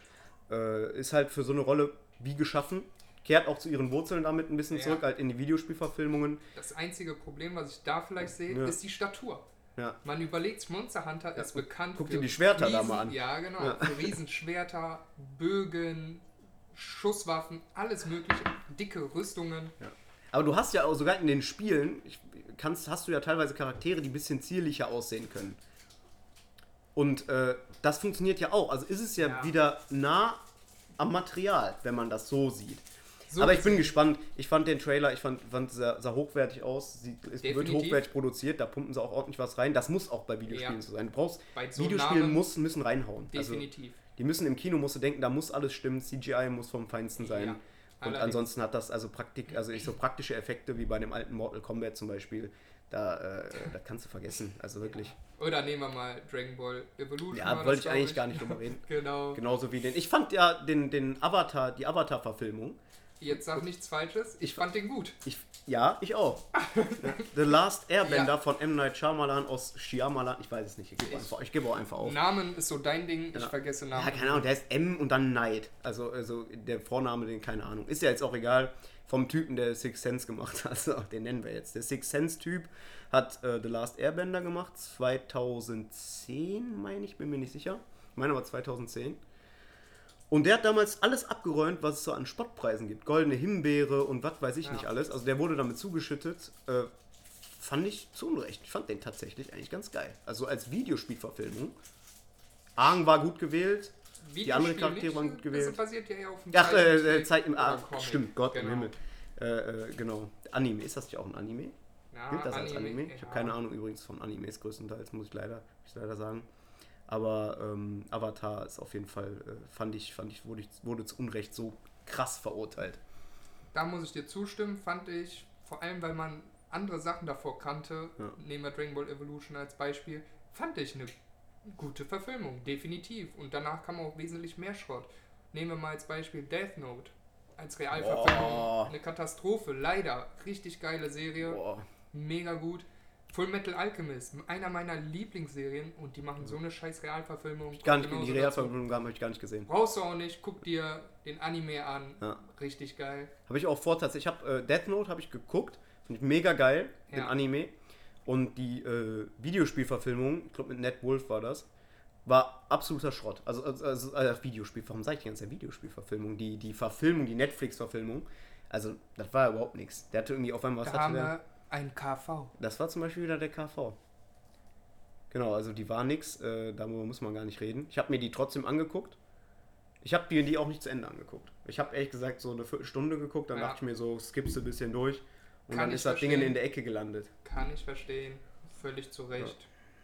Äh, ist halt für so eine Rolle wie geschaffen, kehrt auch zu ihren Wurzeln damit ein bisschen Ja. zurück, halt in die Videospielverfilmungen. Das einzige Problem, was ich da vielleicht sehe, Ja. ist die Statur. Ja. Man überlegt, Monster Hunter ist bekannt guck dir die Schwerter da mal an. Ja, genau. Ja. Für Riesenschwerter, Bögen, Schusswaffen, alles mögliche. Dicke Rüstungen. Aber du hast ja auch sogar in den Spielen, kannst, hast du ja teilweise Charaktere, die ein bisschen zierlicher aussehen können. Und äh, das funktioniert ja auch. Also ist es ja, Ja. wieder nah am Material, wenn man das so sieht. So Aber ich bin gespannt. Ich fand den Trailer, ich fand, fand sah, sah hochwertig aus. Sie, es wird hochwertig produziert, da pumpen sie auch ordentlich was rein. Das muss auch bei Videospielen Ja. so sein. Du brauchst so Videospiele Namen- muss, müssen reinhauen. Also, Definitiv. die müssen im Kino musst du denken, da muss alles stimmen, CGI muss vom Feinsten sein. Ja, und ansonsten hat das also Praktik, also ich so praktische Effekte wie bei dem alten Mortal Kombat zum Beispiel, da, äh, das kannst du vergessen. Also wirklich. Oder nehmen wir mal Dragon Ball Evolution. Ja, wollte ich eigentlich gar nicht drüber reden. Genau. Genauso wie den. Ich fand ja den, den Avatar, die Avatar-Verfilmung. Jetzt sag nichts Falsches. Ich Ich- fand den gut. Ich, ja, ich auch. The Last Airbender Ja. von M. Night Shyamalan aus Shyamalan. Ich weiß es nicht. Ich gebe einfach, ich gebe auch einfach auf. Namen ist so dein Ding. Ich Ja. vergesse Namen. Ja, keine Ahnung, der ist M und dann Night. Also, also der Vorname, den keine Ahnung. Ist ja jetzt auch egal. Vom Typen, der Six Sense gemacht hat. Also, den nennen wir jetzt. Der Six Sense-Typ hat äh, The Last Airbender gemacht. 2010, meine ich, bin mir nicht sicher. Ich meine aber 2010. Und der hat damals alles abgeräumt, was es so an Spottpreisen gibt. Goldene Himbeere und was weiß ich Ja. nicht alles. Also der wurde damit zugeschüttet. Äh, fand ich zu Unrecht. Ich fand den tatsächlich eigentlich ganz geil. Also als Videospielverfilmung. Aang war gut gewählt. Die anderen Charaktere waren gut gewählt. Das basiert ja auf dem Ach, äh, äh, Zeit im oder ah. Stimmt, Gott im Genau. Himmel. Äh, äh, genau. Anime, ist das nicht auch ein Anime? Ja, Gilt das als Anime? Ich ja. habe keine Ahnung übrigens von Animes größtenteils, muss ich leider, muss ich leider sagen. Aber ähm, Avatar ist auf jeden Fall, äh, fand ich, fand ich, wurde, ich, wurde zu Unrecht so krass verurteilt. Da muss ich dir zustimmen, fand ich, vor allem weil man andere Sachen davor kannte, Ja. nehmen wir Dragon Ball Evolution als Beispiel, fand ich eine gute Verfilmung, definitiv. Und danach kam auch wesentlich mehr Schrott. Nehmen wir mal als Beispiel Death Note. Als Realverfilmung. Boah. Eine Katastrophe, leider. Richtig geile Serie, Boah. mega gut. Full Metal Alchemist, einer meiner Lieblingsserien und die machen so eine scheiß Realverfilmung. Gar nicht, die. Realverfilmung habe ich gar nicht gesehen. Brauchst du auch nicht, guck dir den Anime an. Ja. Richtig geil. Habe ich auch vor, tatsächlich. Ich habe äh, Death Note habe ich geguckt, finde ich mega geil, den Ja. Anime. Und die äh, Videospielverfilmung, ich glaube mit Ned Wolf war das, war absoluter Schrott. Also, also, also äh, Videospiel, warum sage ich die ganze Zeit Videospielverfilmung? Die, die Verfilmung, die Netflix-Verfilmung, also das war überhaupt nichts. Der hatte irgendwie auf einmal, was da hatte der? Ein KV. Das war zum Beispiel wieder der KV. Genau, also die war nix, äh, darüber muss man gar nicht reden. Ich habe mir die trotzdem angeguckt. Ich habe die, die auch nicht zu Ende angeguckt. Ich habe ehrlich gesagt so eine Viertelstunde geguckt, dann Ja. dachte ich mir so, skippst du ein bisschen durch und Kann dann ich ist das Ding in der Ecke gelandet. Kann ich verstehen. Völlig zu Recht.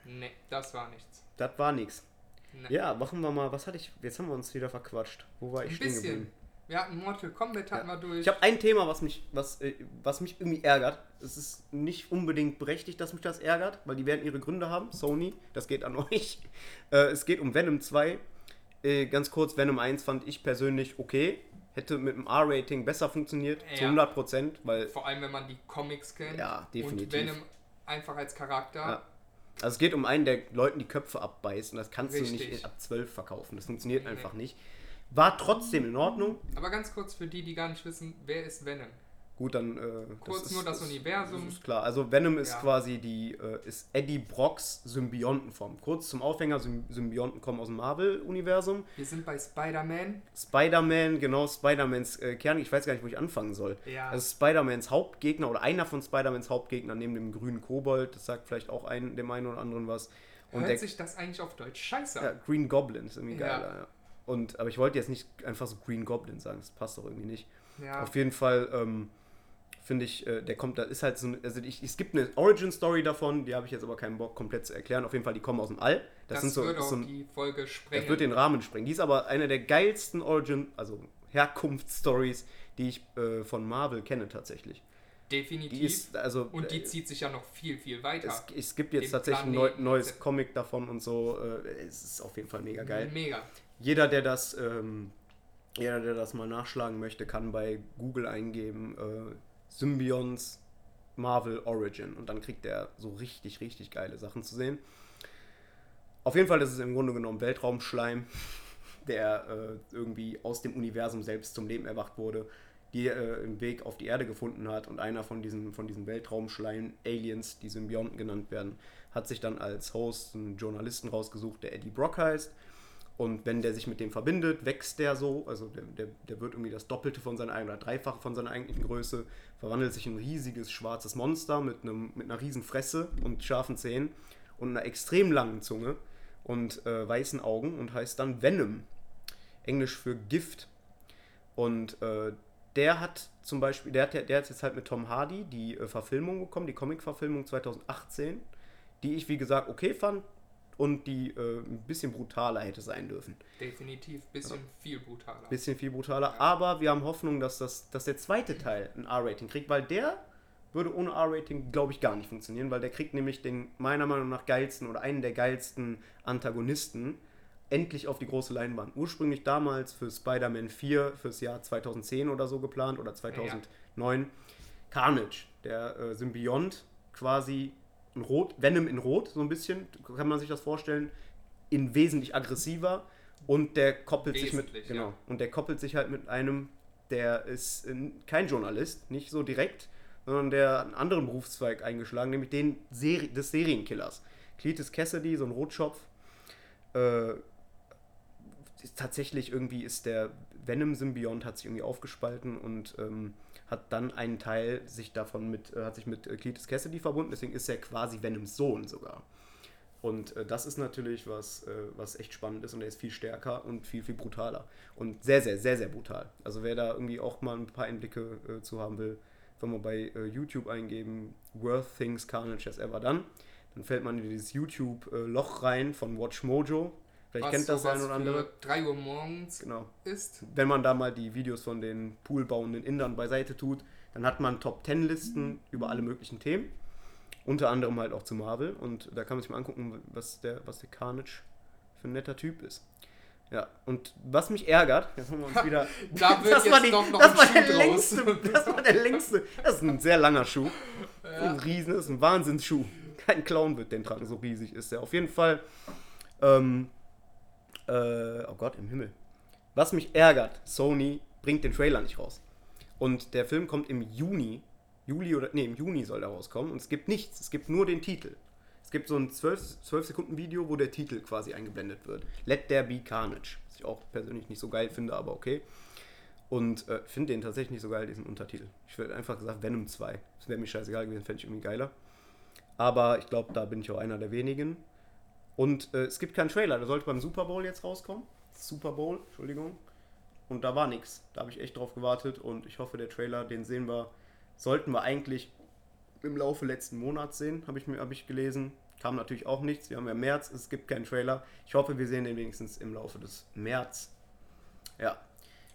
Nee, das war nichts. Das war nix. Nee. Ja, machen wir mal, was hatte ich, jetzt haben wir uns wieder verquatscht. Wo war ich Ein stehen bisschen. geblieben? Wir hatten Mortal Kombat hatten wir durch. Ich habe ein Thema, was mich, was, äh, was mich irgendwie ärgert. Es ist nicht unbedingt berechtigt, dass mich das ärgert, weil die werden ihre Gründe haben. Sony, das geht an euch. Äh, es geht um Venom 2. Äh, ganz kurz, Venom 1 fand ich persönlich okay. Hätte mit dem R-Rating besser funktioniert, zu Ja. 100 Prozent, Vor allem, wenn man die Comics kennt. Ja, definitiv. Und Venom einfach als Charakter. Ja. also es geht um einen, der Leuten die Köpfe abbeißt und das kannst du Richtig. nicht ab 12 verkaufen. Das funktioniert Nee. einfach nicht. War trotzdem in Ordnung. Aber ganz kurz für die, die gar nicht wissen, wer ist Venom? Gut, dann. Äh, Kurz nur das Universum. Das ist klar. Also Venom ist Ja. quasi die äh, ist Eddie Brocks Symbiontenform. Kurz zum Aufhänger: Sym Symbionten kommen aus dem Marvel-Universum. Wir sind bei Spider-Man. Spider-Man, genau Spider-Mans äh, Kern. Ich weiß gar nicht, wo ich anfangen soll. Ja. Also Spider-Mans Hauptgegner oder einer von Spider-Mans Hauptgegner neben dem grünen Kobold. Das sagt vielleicht auch ein, dem einen oder anderen was. Und Hört der sich das eigentlich auf Deutsch scheiße ja, an? Green Goblin ist irgendwie Ja. geiler. Ja. Und, aber ich wollte jetzt nicht einfach so Green Goblin sagen. Das passt doch irgendwie nicht. Ja. Auf jeden Fall ähm, finde ich, äh, der kommt, da ist halt so, ein- also ich, es gibt eine Origin-Story davon, die habe ich jetzt aber keinen Bock komplett zu erklären. Auf jeden Fall, die kommen aus dem All. Das, Das, sind so, würde ist so auch ein, die Folge sprengen. das wird den Rahmen sprengen. Die ist aber eine der geilsten Origin, also Herkunftsstories, die ich äh, von Marvel kenne tatsächlich. Definitiv. Die ist, also, und die äh, zieht sich ja noch viel, viel weiter. es, es gibt jetzt Den tatsächlich ein neu, neues. Comic davon und so. Äh, es ist auf jeden Fall mega geil. Mega. Jeder, der das ähm, Jeder, der das mal nachschlagen möchte, kann bei Google eingeben äh, Symbionts Marvel Origin und dann kriegt er so richtig, richtig geile Sachen zu sehen. Auf jeden Fall ist es im Grunde genommen Weltraumschleim, der äh, irgendwie aus dem Universum selbst zum Leben erwacht wurde, die äh, einen Weg auf die Erde gefunden hat und einer von diesen, von diesen Weltraumschleim-Aliens, die Symbionten genannt werden, hat sich dann als Host einen Journalisten rausgesucht, der Eddie Brock heißt. Und wenn der sich mit dem verbindet, wächst der so, also der, der, der wird irgendwie das Doppelte von seiner eigenen oder Dreifache von seiner eigentlichen Größe, verwandelt sich in ein riesiges schwarzes Monster mit, einem, mit einer riesen Fresse und scharfen Zähnen und einer extrem langen Zunge und äh, weißen Augen und heißt dann Venom. Englisch für Gift. Und äh, der hat zum Beispiel, der hat, der hat jetzt halt mit Tom Hardy die äh, Verfilmung bekommen, die Comic-Verfilmung 2018, die ich wie gesagt okay fand und die äh, ein bisschen brutaler hätte sein dürfen. Definitiv, bisschen ja. viel brutaler. Bisschen viel brutaler, ja. aber wir haben Hoffnung, dass, das, dass der zweite Teil ein R-Rating kriegt, weil der würde ohne R-Rating, glaube ich, gar nicht funktionieren, weil der kriegt nämlich den meiner Meinung nach geilsten oder einen der geilsten Antagonisten endlich auf die große Leinwand. Ursprünglich damals für Spider-Man 4 fürs Jahr 2010 oder so geplant oder 2009. Ja. Carnage, der äh, Symbiont quasi in Rot, Venom in Rot, so ein bisschen, kann man sich das vorstellen, in wesentlich aggressiver und der koppelt Wesentlich, sich mit, genau, ja. und der koppelt sich halt mit einem, der ist kein Journalist, nicht so direkt, sondern der einen anderen Berufszweig eingeschlagen, nämlich den Seri des Serienkillers. Cletus Cassidy, so ein Rotschopf, äh, tatsächlich irgendwie ist der Venom-Symbiont hat sich irgendwie aufgespalten und ähm, hat dann einen Teil sich davon mit, äh, hat sich mit äh, Cletus Cassidy verbunden, deswegen ist er quasi Venoms Sohn sogar. Und äh, das ist natürlich was, äh, was echt spannend ist und er ist viel stärker und viel, viel brutaler. Und sehr, sehr, sehr, sehr brutal. Also wer da irgendwie auch mal ein paar Einblicke äh, zu haben will, wenn man bei äh, YouTube eingeben, Worth Things Carnage as Ever Done, dann fällt man in dieses YouTube-Loch rein von Watch Mojo. Vielleicht was kennt das ein oder andere. 3 Uhr morgens genau. ist. Wenn man da mal die Videos von den poolbauenden Indern beiseite tut, dann hat man Top 10 Listen über alle möglichen Themen. Unter anderem halt auch zu Marvel. Und da kann man sich mal angucken, was der, was der Carnage für ein netter Typ ist. Ja, und was mich ärgert, jetzt haben wir uns wieder. da wird das jetzt war die, noch das ein war Schuh der längste, Das war der längste. Das ist ein sehr langer Schuh. Ja. Ein riesen, das ist ein Wahnsinnsschuh. Kein Clown wird den tragen, so riesig ist er. Auf jeden Fall ähm, äh, oh Gott, im Himmel. Was mich ärgert, Sony bringt den Trailer nicht raus. Und der Film kommt im Juni, Juli oder, nee, im Juni soll er rauskommen und es gibt nichts, es gibt nur den Titel. Es gibt so ein 12, 12 Sekunden Video, wo der Titel quasi eingeblendet wird. Let There Be Carnage. Was ich auch persönlich nicht so geil finde, aber okay. Und äh, finde den tatsächlich nicht so geil, diesen Untertitel. Ich würde einfach gesagt Venom 2. Das wäre mir scheißegal gewesen, fände ich irgendwie geiler. Aber ich glaube, da bin ich auch einer der wenigen. Und äh, es gibt keinen Trailer, der sollte beim Super Bowl jetzt rauskommen. Super Bowl, Entschuldigung. Und da war nichts. Da habe ich echt drauf gewartet und ich hoffe, der Trailer, den sehen wir, sollten wir eigentlich im Laufe letzten Monats sehen, habe ich, hab ich gelesen. Kam natürlich auch nichts. Wir haben ja März, es gibt keinen Trailer. Ich hoffe, wir sehen den wenigstens im Laufe des März. Ja,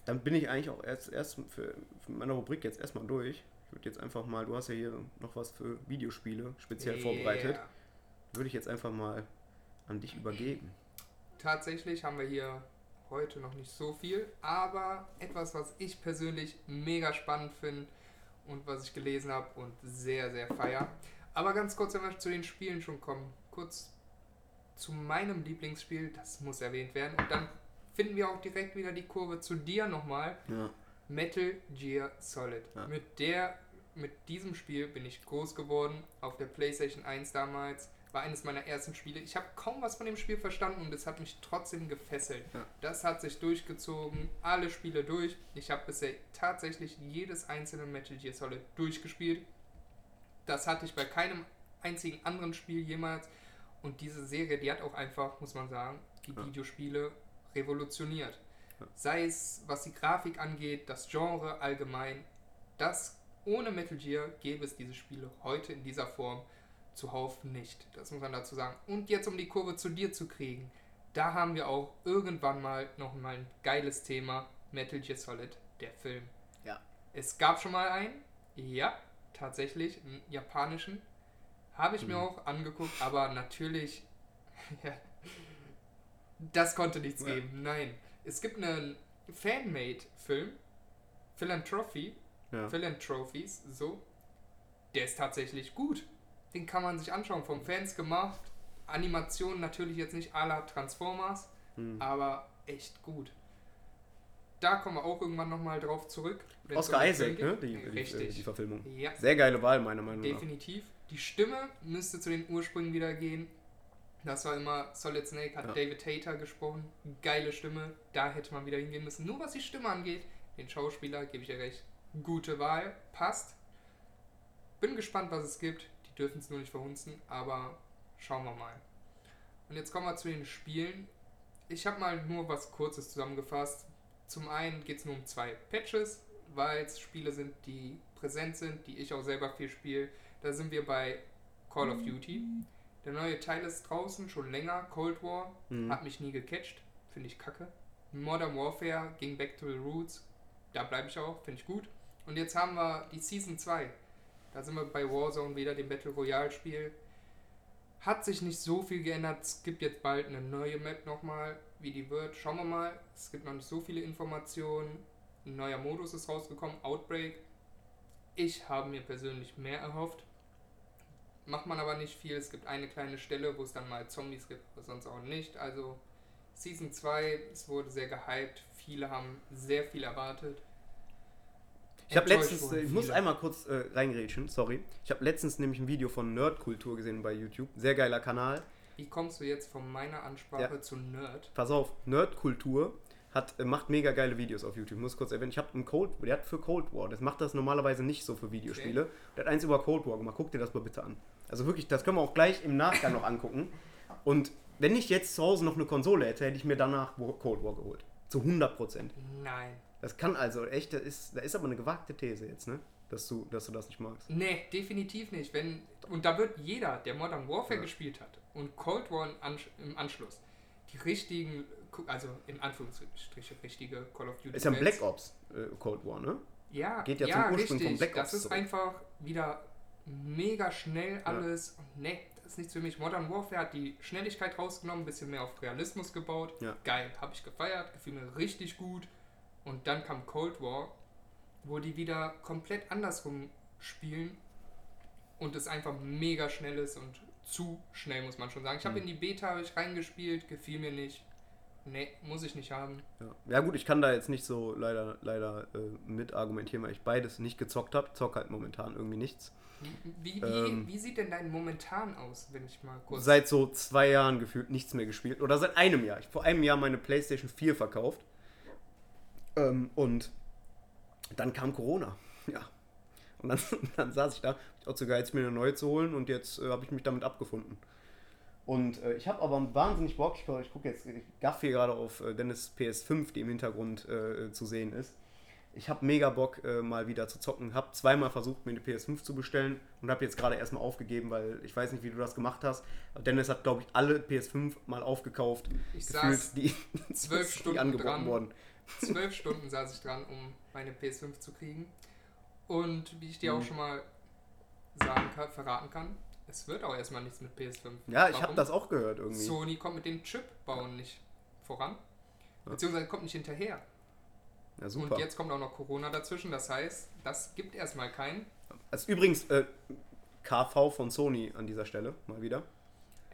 dann bin ich eigentlich auch erst, erst für, für meine Rubrik jetzt erstmal durch. Ich würde jetzt einfach mal, du hast ja hier noch was für Videospiele speziell yeah. vorbereitet. Würde ich jetzt einfach mal an dich übergeben. Tatsächlich haben wir hier heute noch nicht so viel, aber etwas, was ich persönlich mega spannend finde und was ich gelesen habe und sehr, sehr feier. Aber ganz kurz, wenn wir zu den Spielen schon kommen, kurz zu meinem Lieblingsspiel, das muss erwähnt werden. Und dann finden wir auch direkt wieder die Kurve zu dir nochmal. Ja. Metal Gear Solid. Ja. Mit der, mit diesem Spiel bin ich groß geworden, auf der PlayStation 1 damals war eines meiner ersten Spiele. Ich habe kaum was von dem Spiel verstanden und es hat mich trotzdem gefesselt. Ja. Das hat sich durchgezogen, alle Spiele durch. Ich habe bisher tatsächlich jedes einzelne Metal Gear Solid durchgespielt. Das hatte ich bei keinem einzigen anderen Spiel jemals. Und diese Serie, die hat auch einfach, muss man sagen, die ja. Videospiele revolutioniert. Ja. Sei es, was die Grafik angeht, das Genre allgemein. Das ohne Metal Gear gäbe es diese Spiele heute in dieser Form zuhauf nicht. Das muss man dazu sagen. Und jetzt, um die Kurve zu dir zu kriegen, da haben wir auch irgendwann mal noch mal ein geiles Thema: Metal Gear Solid, der Film. Ja. Es gab schon mal einen, ja, tatsächlich, einen japanischen. Habe ich mhm. mir auch angeguckt, aber natürlich, ja, das konnte nichts ja. geben. Nein. Es gibt einen Fanmade-Film, Philanthropy, Ja. Philanthropies, so, der ist tatsächlich gut. Den kann man sich anschauen, vom Fans gemacht. Animation natürlich jetzt nicht à la Transformers, Hm. aber echt gut. Da kommen wir auch irgendwann nochmal drauf zurück. Oscar Isaac, ne? Die, die, Richtig. die Verfilmung. ja, Sehr geile Wahl, meiner Meinung nach. definitiv. Die Stimme müsste zu den Ursprüngen wieder gehen. Das war immer Solid Snake, hat Ja. David Tater gesprochen. Geile Stimme, da hätte man wieder hingehen müssen. Nur was die Stimme angeht, den Schauspieler, gebe ich dir recht. Gute Wahl, passt. Bin gespannt, was es gibt. Die dürfen es nur nicht verhunzen, aber schauen wir mal. Und jetzt kommen wir zu den Spielen. Ich habe mal nur was Kurzes zusammengefasst. Zum einen geht es nur um zwei Patches, weil es Spiele sind, die präsent sind, die ich auch selber viel spiele. Da sind wir bei Call of Duty. Der neue Teil ist draußen, schon länger. Cold War Mhm. hat mich nie gecatcht, finde ich kacke. Modern Warfare ging back to the roots, da bleibe ich auch, finde ich gut. Und jetzt haben wir die Season 2. Da sind wir bei Warzone wieder, dem Battle Royale Spiel. Hat sich nicht so viel geändert. Es gibt jetzt bald eine neue Map nochmal. Wie die wird, schauen wir mal. Es gibt noch nicht so viele Informationen. Ein neuer Modus ist rausgekommen, Outbreak. Ich habe mir persönlich mehr erhofft. Macht man aber nicht viel. Es gibt eine kleine Stelle, wo es dann mal Zombies gibt, aber sonst auch nicht. Also Season 2, es wurde sehr gehypt. Viele haben sehr viel erwartet. Ich habe letztens, äh, ich muss einmal kurz äh, reingrätschen, sorry. Ich habe letztens nämlich ein Video von Nerdkultur gesehen bei YouTube. Sehr geiler Kanal. Wie kommst du jetzt von meiner Ansprache zu Nerd? Pass auf, Nerdkultur hat, äh, macht mega geile Videos auf YouTube. Muss kurz erwähnen, ich habe einen Cold der hat für Cold War, das macht das normalerweise nicht so für Videospiele. Der hat eins über Cold War gemacht. Guck dir das mal bitte an. Also wirklich, das können wir auch gleich im Nachgang noch angucken. Und wenn ich jetzt zu Hause noch eine Konsole hätte, hätte ich mir danach Cold War geholt. Zu 100 Prozent. Nein. Das kann also echt, das ist, da ist aber eine gewagte These jetzt, ne? Dass du, dass du das nicht magst. Nee, definitiv nicht. Wenn, und da wird jeder, der Modern Warfare Ja. gespielt hat und Cold War im Ansch- im Anschluss, die richtigen, also in Anführungsstriche richtige Call of Duty. Ist ja ein Black Ops äh, Cold War, ne? Ja, Geht ja ja zum Ursprung richtig. von Black Das Ops ist zurück. einfach wieder mega schnell alles. Nee, das ist nichts für mich. Modern Warfare hat die Schnelligkeit rausgenommen, ein bisschen mehr auf Realismus gebaut. Ja. Geil, habe ich gefeiert, gefiel mir richtig gut. Und dann kam Cold War, wo die wieder komplett andersrum spielen und es einfach mega schnell ist und zu schnell, muss man schon sagen. Ich habe Mhm. in die Beta ich reingespielt, gefiel mir nicht. Nee, muss ich nicht haben. Ja. ja gut, ich kann da jetzt nicht so leider, leider äh, mit argumentieren, weil ich beides nicht gezockt habe. Zock halt momentan irgendwie nichts. Wie, wie, Ähm. wie sieht denn dein momentan aus, wenn ich mal kurz. Seit so zwei Jahren gefühlt nichts mehr gespielt. Oder seit einem Jahr. Ich habe vor einem Jahr meine PlayStation 4 verkauft. Ähm, und dann kam Corona. Ja. Und dann, dann saß ich da, ich auch zu geil, mir eine neue zu holen und jetzt äh, habe ich mich damit abgefunden. Und äh, ich habe aber wahnsinnig Bock, ich, ich gucke jetzt, ich gaff hier gerade auf äh, Dennis PS5, die im Hintergrund äh, zu sehen ist. Ich habe mega Bock, äh, mal wieder zu zocken. Habe zweimal versucht, mir eine PS5 zu bestellen und habe jetzt gerade erstmal aufgegeben, weil ich weiß nicht, wie du das gemacht hast. Aber Dennis hat, glaube ich, alle PS5 mal aufgekauft. Ich gefühlt, saß die, zwölf die Stunden angeboten dran. worden. Zwölf Stunden saß ich dran, um meine PS5 zu kriegen. Und wie ich dir auch Mhm. schon mal sagen kann, verraten kann, es wird auch erstmal nichts mit PS5. Ja, ich habe Warum? das auch gehört irgendwie. Sony kommt mit dem Chip-Bauen nicht voran. Beziehungsweise kommt nicht hinterher. Ja, super. Und jetzt kommt auch noch Corona dazwischen. Das heißt, das gibt erstmal keinen. Das ist übrigens äh, KV von Sony an dieser Stelle, mal wieder.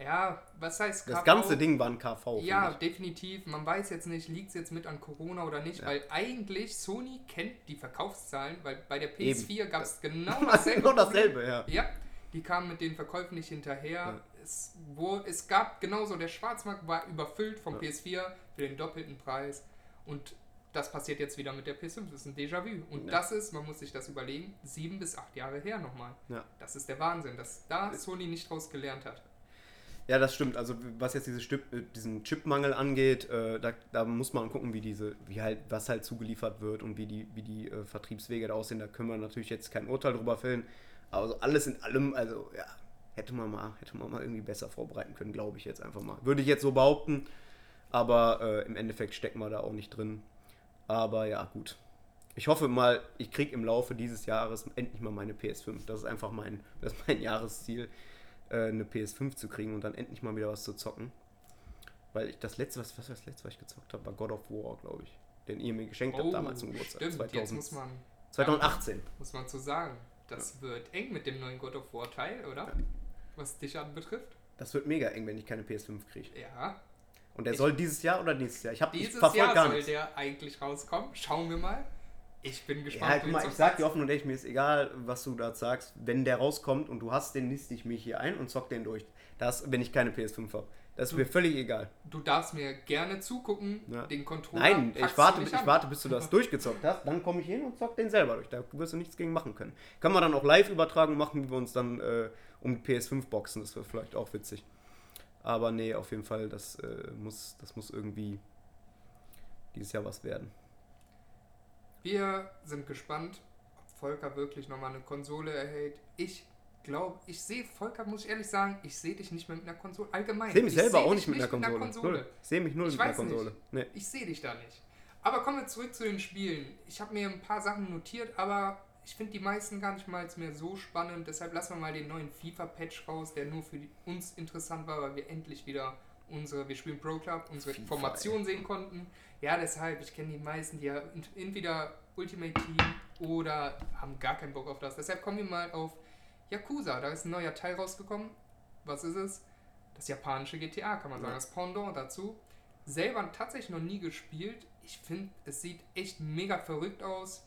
Ja, was heißt Das KV? ganze Ding war ein KV. Ja, definitiv. Man weiß jetzt nicht, liegt es jetzt mit an Corona oder nicht, Ja. weil eigentlich Sony kennt die Verkaufszahlen, weil bei der Eben. PS4 gab es genau dasselbe. Genau dasselbe, ja. Ja, die kamen mit den Verkäufen nicht hinterher. Ja. Es, wo, es gab genauso, der Schwarzmarkt war überfüllt vom Ja. PS4 für den doppelten Preis. Und das passiert jetzt wieder mit der PS5. Das ist ein Déjà-vu. Und Ja. das ist, man muss sich das überlegen, sieben bis acht Jahre her nochmal. Ja. Das ist der Wahnsinn, dass da Sony nicht draus gelernt hat. Ja, das stimmt. Also was jetzt diese Chip, äh, diesen Chipmangel angeht, äh, da, da muss man gucken, wie diese, wie halt, was halt zugeliefert wird und wie die, wie die äh, Vertriebswege da aussehen. Da können wir natürlich jetzt kein Urteil drüber fällen. Aber so alles in allem, also ja, hätte man mal, hätte man mal irgendwie besser vorbereiten können, glaube ich jetzt einfach mal. Würde ich jetzt so behaupten. Aber äh, im Endeffekt stecken wir da auch nicht drin. Aber ja, gut. Ich hoffe mal, ich kriege im Laufe dieses Jahres endlich mal meine PS5. Das ist einfach mein, das mein Jahresziel äh, eine PS5 zu kriegen und dann endlich mal wieder was zu zocken. Weil ich das letzte, was, was war das letzte, was ich gezockt habe, war God of War, glaube ich. den ihr mir geschenkt habt damals zum Geburtstag. Oh, Stimmt, jetzt muss man, 2018. muss man zu sagen, das wird eng mit dem neuen God of War Teil, oder? Ja. Was dich anbetrifft. Das wird mega eng, wenn ich keine PS5 kriege. Ja, Und der Ich- soll dieses Jahr oder nächstes Jahr? Ich habe ich dieses verfolg Jahr gar soll der eigentlich rauskommen. Schauen wir mal. Ich bin gespannt. Ja, guck mal, ich sag dir offen und ehrlich, mir ist egal, was du da sagst. Wenn der rauskommt und du hast den, liste ich mich hier ein und zock den durch. Das, wenn ich keine PS5 habe. Das ist mir völlig egal. Du darfst mir gerne zugucken, Ja. den Controller. Nein, ich du warte, ich an. warte, bis du das durchgezockt hast. Dann komme ich hin und zock den selber durch. Da wirst du nichts gegen machen können. Kann man dann auch live übertragen machen, wie wir uns dann äh, um die PS5 boxen. Das wäre vielleicht auch witzig. Aber nee, auf jeden Fall, das, äh, muss, das muss irgendwie dieses Jahr was werden. Wir sind gespannt, ob Volker wirklich nochmal eine Konsole erhält. Ich glaube, ich sehe, Volker, muss ich ehrlich sagen, ich sehe dich nicht mehr mit einer Konsole. Allgemein. Ich sehe mich Ich selber seh auch dich nicht mit einer Konsole. Null. Ich sehe mich null Ich mit einer nicht. Konsole. Nee. Ich sehe dich da nicht. Aber kommen wir zurück zu den Spielen. Ich habe mir ein paar Sachen notiert, aber ich finde die meisten gar nicht mal mehr so spannend. Deshalb lassen wir mal den neuen FIFA-Patch raus, der nur für uns interessant war, weil wir endlich wieder unsere, wir spielen Pro Club, unsere FIFA, Formation sehen konnten. Ja, deshalb, ich kenne die meisten, die ja ent- entweder Ultimate Team oder haben gar keinen Bock auf das. Deshalb kommen wir mal auf Yakuza. Da ist ein neuer Teil rausgekommen. Was ist es? Das japanische GTA, kann man sagen. Das Pendant dazu. Selber tatsächlich noch nie gespielt. Ich finde, es sieht echt mega verrückt aus.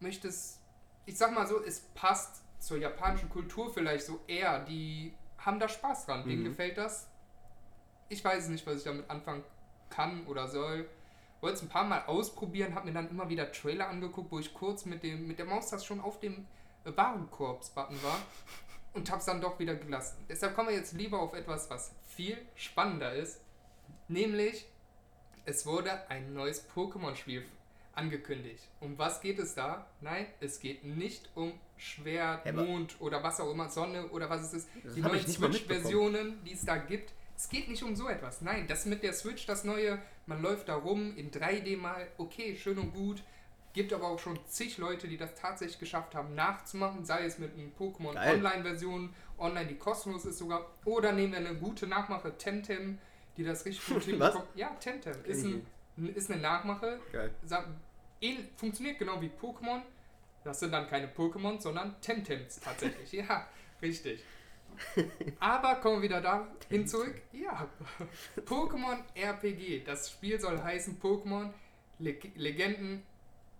Möchte es, ich sag mal so, es passt zur japanischen Kultur vielleicht so eher. Die haben da Spaß dran. Denen Mhm. gefällt das. Ich weiß nicht, was ich damit anfangen kann oder soll. Wollte es ein paar Mal ausprobieren, habe mir dann immer wieder Trailer angeguckt, wo ich kurz mit, dem, mit der Maustaste schon auf dem Warenkorbs-Button war und habe es dann doch wieder gelassen. Deshalb kommen wir jetzt lieber auf etwas, was viel spannender ist. Nämlich, es wurde ein neues Pokémon-Spiel angekündigt. Um was geht es da? Nein, es geht nicht um Schwert, aber- Mond oder was auch immer, Sonne oder was es ist. Die neuen Switch-Versionen, die es da gibt. Es geht nicht um so etwas. Nein, das mit der Switch, das neue, man läuft da rum in 3D mal, okay, schön und gut. Gibt aber auch schon zig Leute, die das tatsächlich geschafft haben, nachzumachen, sei es mit einem Pokémon. Online-Version, online, die kostenlos ist sogar, oder nehmen wir eine gute Nachmache, Temtem, die das richtig gut hinbekommt. Ja, Temtem ist, ein, ist eine Nachmache, Geil. Funktioniert genau wie Pokémon. Das sind dann keine Pokémon, sondern Temtems tatsächlich. ja, richtig. Aber kommen wir wieder dahin zurück. Ja, Pokémon RPG. Das Spiel soll heißen Pokémon Leg Legenden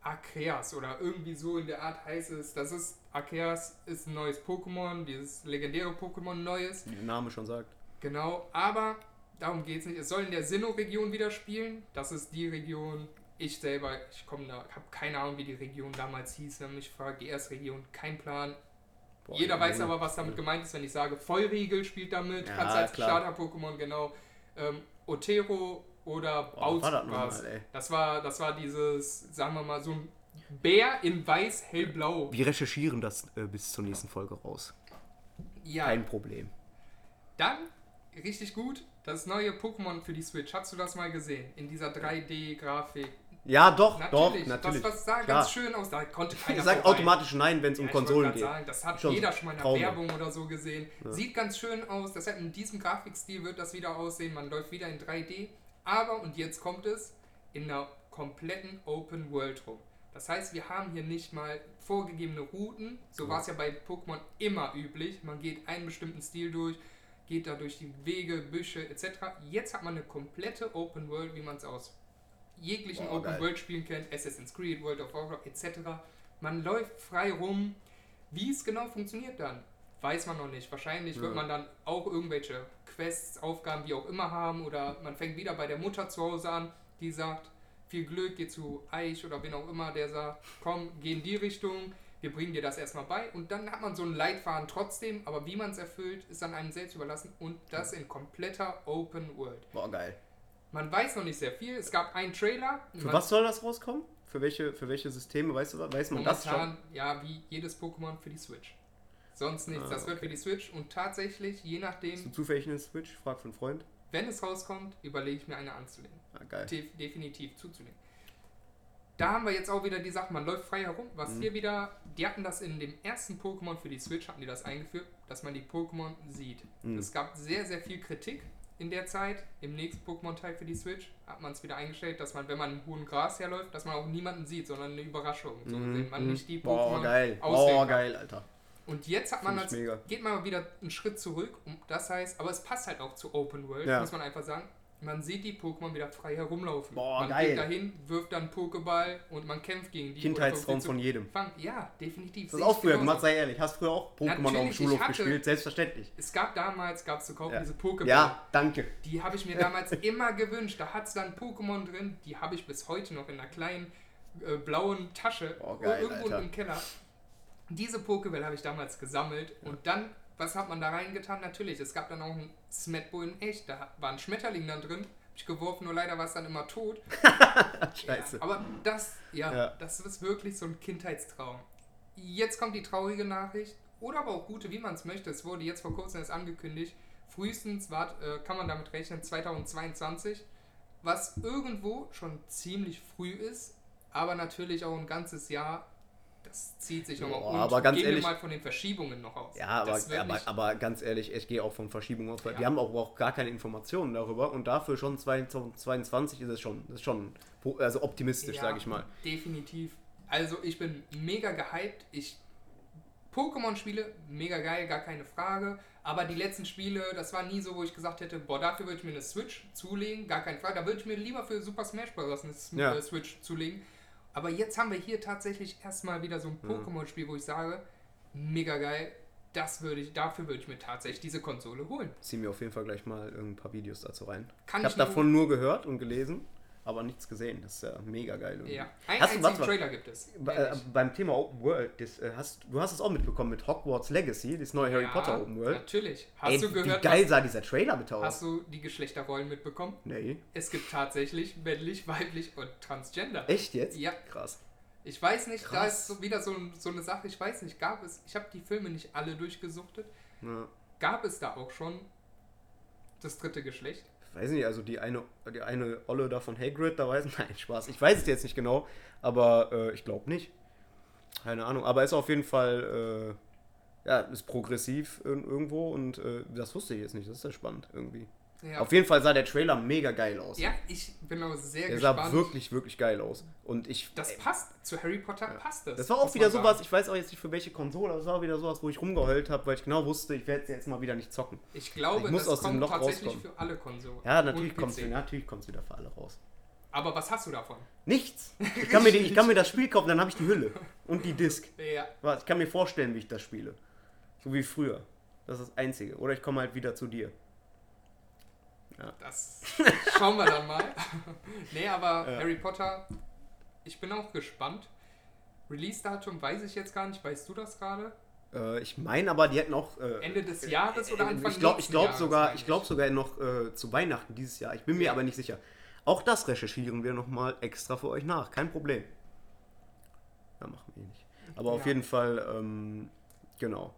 Arceus oder irgendwie so in der Art heißt es. Das ist Arceus ist ein neues Pokémon, dieses legendäre Pokémon neues. Wie der Name schon sagt. Genau, aber darum geht es nicht. Es soll in der Sinnoh-Region wieder spielen. Das ist die Region. Ich selber, ich komme da, habe keine Ahnung, wie die Region damals hieß. Wenn mich fragt, die erste Region, kein Plan. Boah, Jeder weiß aber, was damit gemeint ist, wenn ich sage, Vollriegel spielt damit. Ja, Kannst als. Starter-Pokémon, genau. Ähm, Otero oder was war das nochmal, ey? Das war, das war dieses, sagen wir mal, so ein Bär in weiß, hellblau. Wir recherchieren das äh, bis zur nächsten Folge raus. Ja, Kein Problem. Dann, richtig gut, das neue Pokémon für die Switch. Hast du das mal gesehen? In dieser 3D-Grafik. Ja, doch, Natürlich, doch, natürlich. Das, das sah Klar. ganz schön aus. Da konnte keiner Ich sag vorbei. automatisch nein, wenn es Ja, um wollte Konsolen geht. Sagen, das hat Schon jeder schon mal in der Traum. Werbung oder so gesehen. Sieht ganz schön aus. Deshalb in diesem Grafikstil wird das wieder aussehen. Man läuft wieder in 3D. Aber, und jetzt kommt es, in einer kompletten Open World rum. Das heißt, wir haben hier nicht mal vorgegebene Routen. So war es ja bei Pokémon immer üblich. Man geht einen bestimmten Stil durch, geht da durch die Wege, Büsche etc. Jetzt hat man eine komplette Open World, wie man es aus jeglichen Boah, Open geil. World Spielen kennt, Assassin's Creed, World of Warcraft etc. Man läuft frei rum. Wie es genau funktioniert dann, weiß man noch nicht. Wahrscheinlich wird Ja. man dann auch irgendwelche Quests, Aufgaben, wie auch immer haben oder man fängt wieder bei der Mutter zu Hause an, die sagt, viel Glück, geh zu Eich oder wen auch immer, der sagt, komm, geh in die Richtung, wir bringen dir das erstmal bei und dann hat man so einen Leitfaden trotzdem, aber wie man es erfüllt, ist dann einem selbst überlassen und das in kompletter Open World. Boah, geil. Man weiß noch nicht sehr viel. Es gab einen Trailer. Für was soll das rauskommen? Für welche, für welche Systeme, weißt du, weiß man das schon? Ja, wie jedes Pokémon für die Switch. Sonst nichts. Ah, das wird okay. für die Switch und tatsächlich, je Hast du nachdem, zufällig eine Switch? Frag einen Freund. wenn es rauskommt, überlege ich mir eine anzulegen. Ah, geil. Def definitiv zuzulegen. Da haben wir jetzt auch wieder die Sache, man läuft frei herum. Was Mhm. hier wieder, die hatten das in dem ersten Pokémon für die Switch, hatten die das eingeführt, dass man die Pokémon sieht. Mhm. Es gab sehr, sehr viel Kritik. In der Zeit. Im nächsten Pokémon-Teil für die Switch hat man es wieder eingestellt, dass man, wenn man im hohen Gras herläuft, dass man auch niemanden sieht, sondern eine Überraschung. So gesehen. Man nicht die Mhm. Boah, Pokémon geil. Boah, geil, Alter. Und jetzt hat man als, mega. geht man wieder einen Schritt zurück. Und das heißt, aber es passt halt auch zu Open World, Ja. muss man einfach sagen. Man sieht die Pokémon wieder frei herumlaufen. Boah, man geil. geht dahin, wirft dann Pokéball und man kämpft gegen die. Kindheitstraum von jedem. fangen. Ja, definitiv. Das ist auch früher genauso. gemacht, sei ehrlich. Hast früher auch Pokémon auf dem Schulhof hatte- gespielt? Selbstverständlich. Es gab damals, gab es zu kaufen, Ja. diese Pokéball. Ja, danke. Die habe ich mir damals immer gewünscht. Da hat es dann Pokémon drin, die habe ich bis heute noch in einer kleinen äh, blauen Tasche Oh, geil, irgendwo Alter. im Keller. Diese Pokéball habe ich damals gesammelt und dann, was hat man da reingetan? Natürlich, es gab dann auch ein Smetbo in echt, da war ein Schmetterling dann drin, habe ich geworfen, nur leider war es dann immer tot. Scheiße. Ja, aber das, ja, Ja. das ist wirklich so ein Kindheitstraum. Jetzt kommt die traurige Nachricht, oder aber auch gute, wie man es möchte. Es wurde jetzt vor kurzem erst angekündigt. Frühestens wart, äh, kann man damit rechnen, 2022. Was irgendwo schon ziemlich früh ist, aber natürlich auch ein ganzes Jahr. Das zieht sich nochmal. Boah, aber ganz gehen ehrlich- wir mal von den Verschiebungen noch aus. Ja, aber, aber, aber ganz ehrlich, ich gehe auch von Verschiebungen aus. Ja. Wir haben auch, auch gar keine Informationen darüber und dafür schon 2022 ist es schon, ist schon also optimistisch, Ja, sage ich mal. Definitiv. Also ich bin mega gehypt. Ich Pokémon-Spiele, mega geil, gar keine Frage. Aber die letzten Spiele, das war nie so, wo ich gesagt hätte, boah, dafür würde ich mir eine Switch zulegen, gar keine Frage. Da würde ich mir lieber für Super Smash Bros. eine Ja. äh, Switch zulegen. Aber jetzt haben wir hier tatsächlich erstmal wieder so ein Pokémon-Spiel, wo ich sage, mega geil, das würde ich, dafür würde ich mir tatsächlich diese Konsole holen. Zieh mir auf jeden Fall gleich mal ein paar Videos dazu rein. Kann ich habe davon nur gehört und gelesen, aber nichts gesehen. Das ist ja mega geil. irgendwie. Ja, einen Hast du- mal. Trailer gibt es. Äh, beim Thema Open World, das, äh, hast, du hast es auch mitbekommen mit Hogwarts Legacy, das neue Harry Ja, Potter Open World. Natürlich. Hast Ey, du gehört, wie geil was, sah dieser Trailer bitte aus? hast du die Geschlechterrollen mitbekommen? nee. Es gibt tatsächlich männlich, weiblich und Transgender. Echt jetzt? Ja. Krass. Ich weiß nicht, da Krass. ist so wieder so, so eine Sache, ich weiß nicht, gab es, ich habe die Filme nicht alle durchgesuchtet, Ja. gab es da auch schon das dritte Geschlecht? Weiß nicht, also die eine, die eine Olle da von Hagrid, da weiß nein, Spaß. Ich weiß es jetzt nicht genau, aber äh, ich glaube nicht. Keine Ahnung, aber ist auf jeden Fall, äh, ja, ist progressiv ir irgendwo und äh, das wusste ich jetzt nicht, das ist ja spannend irgendwie. Ja, Auf jeden Fall sah der Trailer mega geil aus. ja ich bin auch sehr der sah gespannt. wirklich, wirklich geil aus. Und ich. das passt, zu Harry Potter passt das. Das war auch wieder sowas, ich weiß auch jetzt nicht für welche Konsole, aber das war wieder sowas, wo ich rumgeheult habe, weil ich genau wusste, ich werde jetzt mal wieder nicht zocken. Ich glaube, Ich muss das aus kommt Loch tatsächlich rauskommen. für alle Konsolen. Ja, natürlich kommt es wieder für alle raus. Aber was hast du davon? Nichts. Ich kann, mir die, ich kann mir das Spiel kaufen, dann habe ich die Hülle und die Disc. Ja, Was, Ich kann mir vorstellen, wie ich das spiele. So wie früher. Das ist das Einzige. Oder ich komme halt wieder zu dir. Das schauen wir dann mal. nee, aber Ja. Harry Potter, ich bin auch gespannt. Release-Datum weiß ich jetzt gar nicht. Weißt du das gerade? Äh, ich meine aber, die hätten auch. Äh, Ende des Jahres oder äh, Anfang Ich glaube ich glaub Jahres, sogar, ich glaub sogar noch äh, zu Weihnachten dieses Jahr. Ich bin mir Ja. aber nicht sicher. Auch das recherchieren wir nochmal extra für euch nach. Kein Problem. Ja, machen wir eh nicht. Aber auf Ja. jeden Fall, ähm, genau.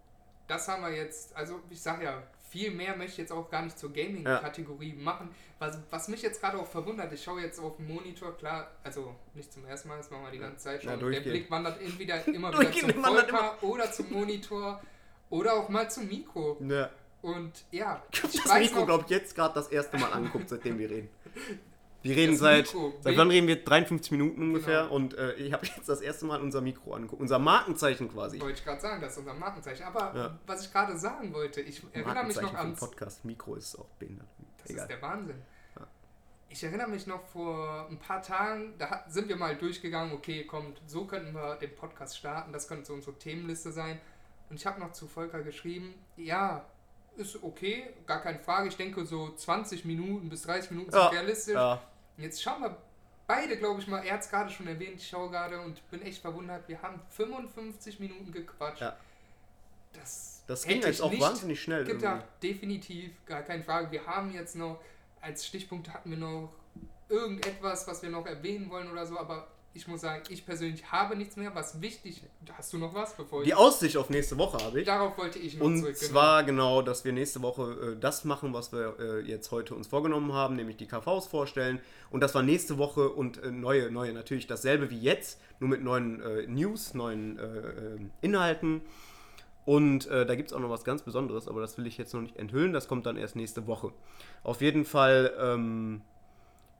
Das haben wir jetzt, also ich sag ja, viel mehr möchte ich jetzt auch gar nicht zur Gaming-Kategorie machen. Was, was mich jetzt gerade auch verwundert, ich schaue jetzt auf den Monitor, klar, also nicht zum ersten Mal, das machen wir die ganze Zeit Ja, schon. Der durchgehend. Blick wandert entweder immer wieder zum Volker oder zum Monitor oder auch mal zum Mikro. Ja. Und ja, Ich das Mikro, glaube ich, jetzt gerade das erste Mal angeguckt, seitdem wir reden. Wir reden seit, Mikro. seit wann reden wir? 53 Minuten ungefähr. Genau. Und äh, ich habe jetzt das erste Mal unser Mikro angeguckt. Unser Markenzeichen quasi. wollte ich gerade sagen, das ist unser Markenzeichen. Aber Ja. was ich gerade sagen wollte, ich erinnere mich noch ans Podcast. Mikro ist auch behindert. Das Egal. ist der Wahnsinn. Ja. Ich erinnere mich noch vor ein paar Tagen, da sind wir mal durchgegangen, okay, kommt, so könnten wir den Podcast starten, das könnte so unsere Themenliste sein. Und ich habe noch zu Volker geschrieben, ja, ist okay, gar keine Frage. Ich denke, so 20 Minuten bis 30 Minuten sind Ja, realistisch. Ja, Jetzt schauen wir beide, glaube ich mal, er hat es gerade schon erwähnt, ich schaue gerade und bin echt verwundert, wir haben 55 Minuten gequatscht. Ja. Das, das ging jetzt auch wahnsinnig schnell. gibt irgendwie. definitiv gar keine Frage. Wir haben jetzt noch, als Stichpunkt hatten wir noch irgendetwas, was wir noch erwähnen wollen oder so, aber ich muss sagen, ich persönlich habe nichts mehr. Was wichtig, hast du noch was, bevor Die ich. Aussicht auf nächste Woche habe ich. Darauf wollte ich noch Und zurück. genau. zwar genau, dass wir nächste Woche äh, das machen, was wir äh, jetzt heute uns vorgenommen haben, nämlich die KVs vorstellen. Und das war nächste Woche und äh, neue, neue natürlich dasselbe wie jetzt, nur mit neuen äh, News, neuen äh, äh, Inhalten. Und äh, da gibt es auch noch was ganz Besonderes, aber das will ich jetzt noch nicht enthüllen. Das kommt dann erst nächste Woche. Auf jeden Fall, ähm,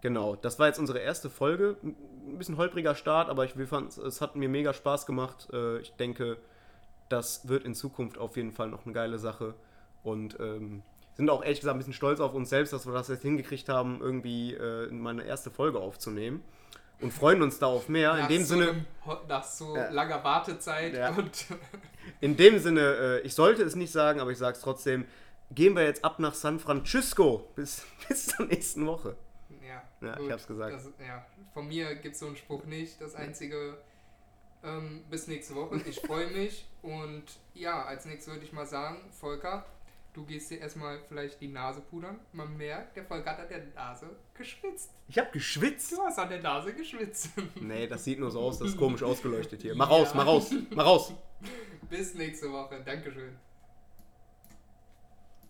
genau, das war jetzt unsere erste Folge. Ein bisschen holpriger Start, aber ich fand, es hat mir mega Spaß gemacht. Äh, ich denke, das wird in Zukunft auf jeden Fall noch eine geile Sache. Und ähm, sind auch ehrlich gesagt ein bisschen stolz auf uns selbst, dass wir das jetzt hingekriegt haben, irgendwie äh, meine erste Folge aufzunehmen. Und freuen uns da auf mehr. Nach in dem so Sinne. einem- nach so Ja. langer Wartezeit Ja. und In dem Sinne, äh, ich sollte es nicht sagen, aber ich sage es trotzdem. Gehen wir jetzt ab nach San Francisco. Bis, bis zur nächsten Woche. Ja, Ja, ich hab's gesagt. Das, ja, von mir gibt es so einen Spruch nicht. Das einzige, ähm, bis nächste Woche. Ich freue mich und ja, als nächstes würde ich mal sagen, Volker, du gehst dir erstmal vielleicht die Nase pudern. Man merkt, der Volker hat an der Nase geschwitzt. Ich habe geschwitzt. Du hast an der Nase geschwitzt. Nee, das sieht nur so aus, das ist komisch ausgeleuchtet hier. Mach raus, mach raus, mach raus. bis nächste Woche. Dankeschön.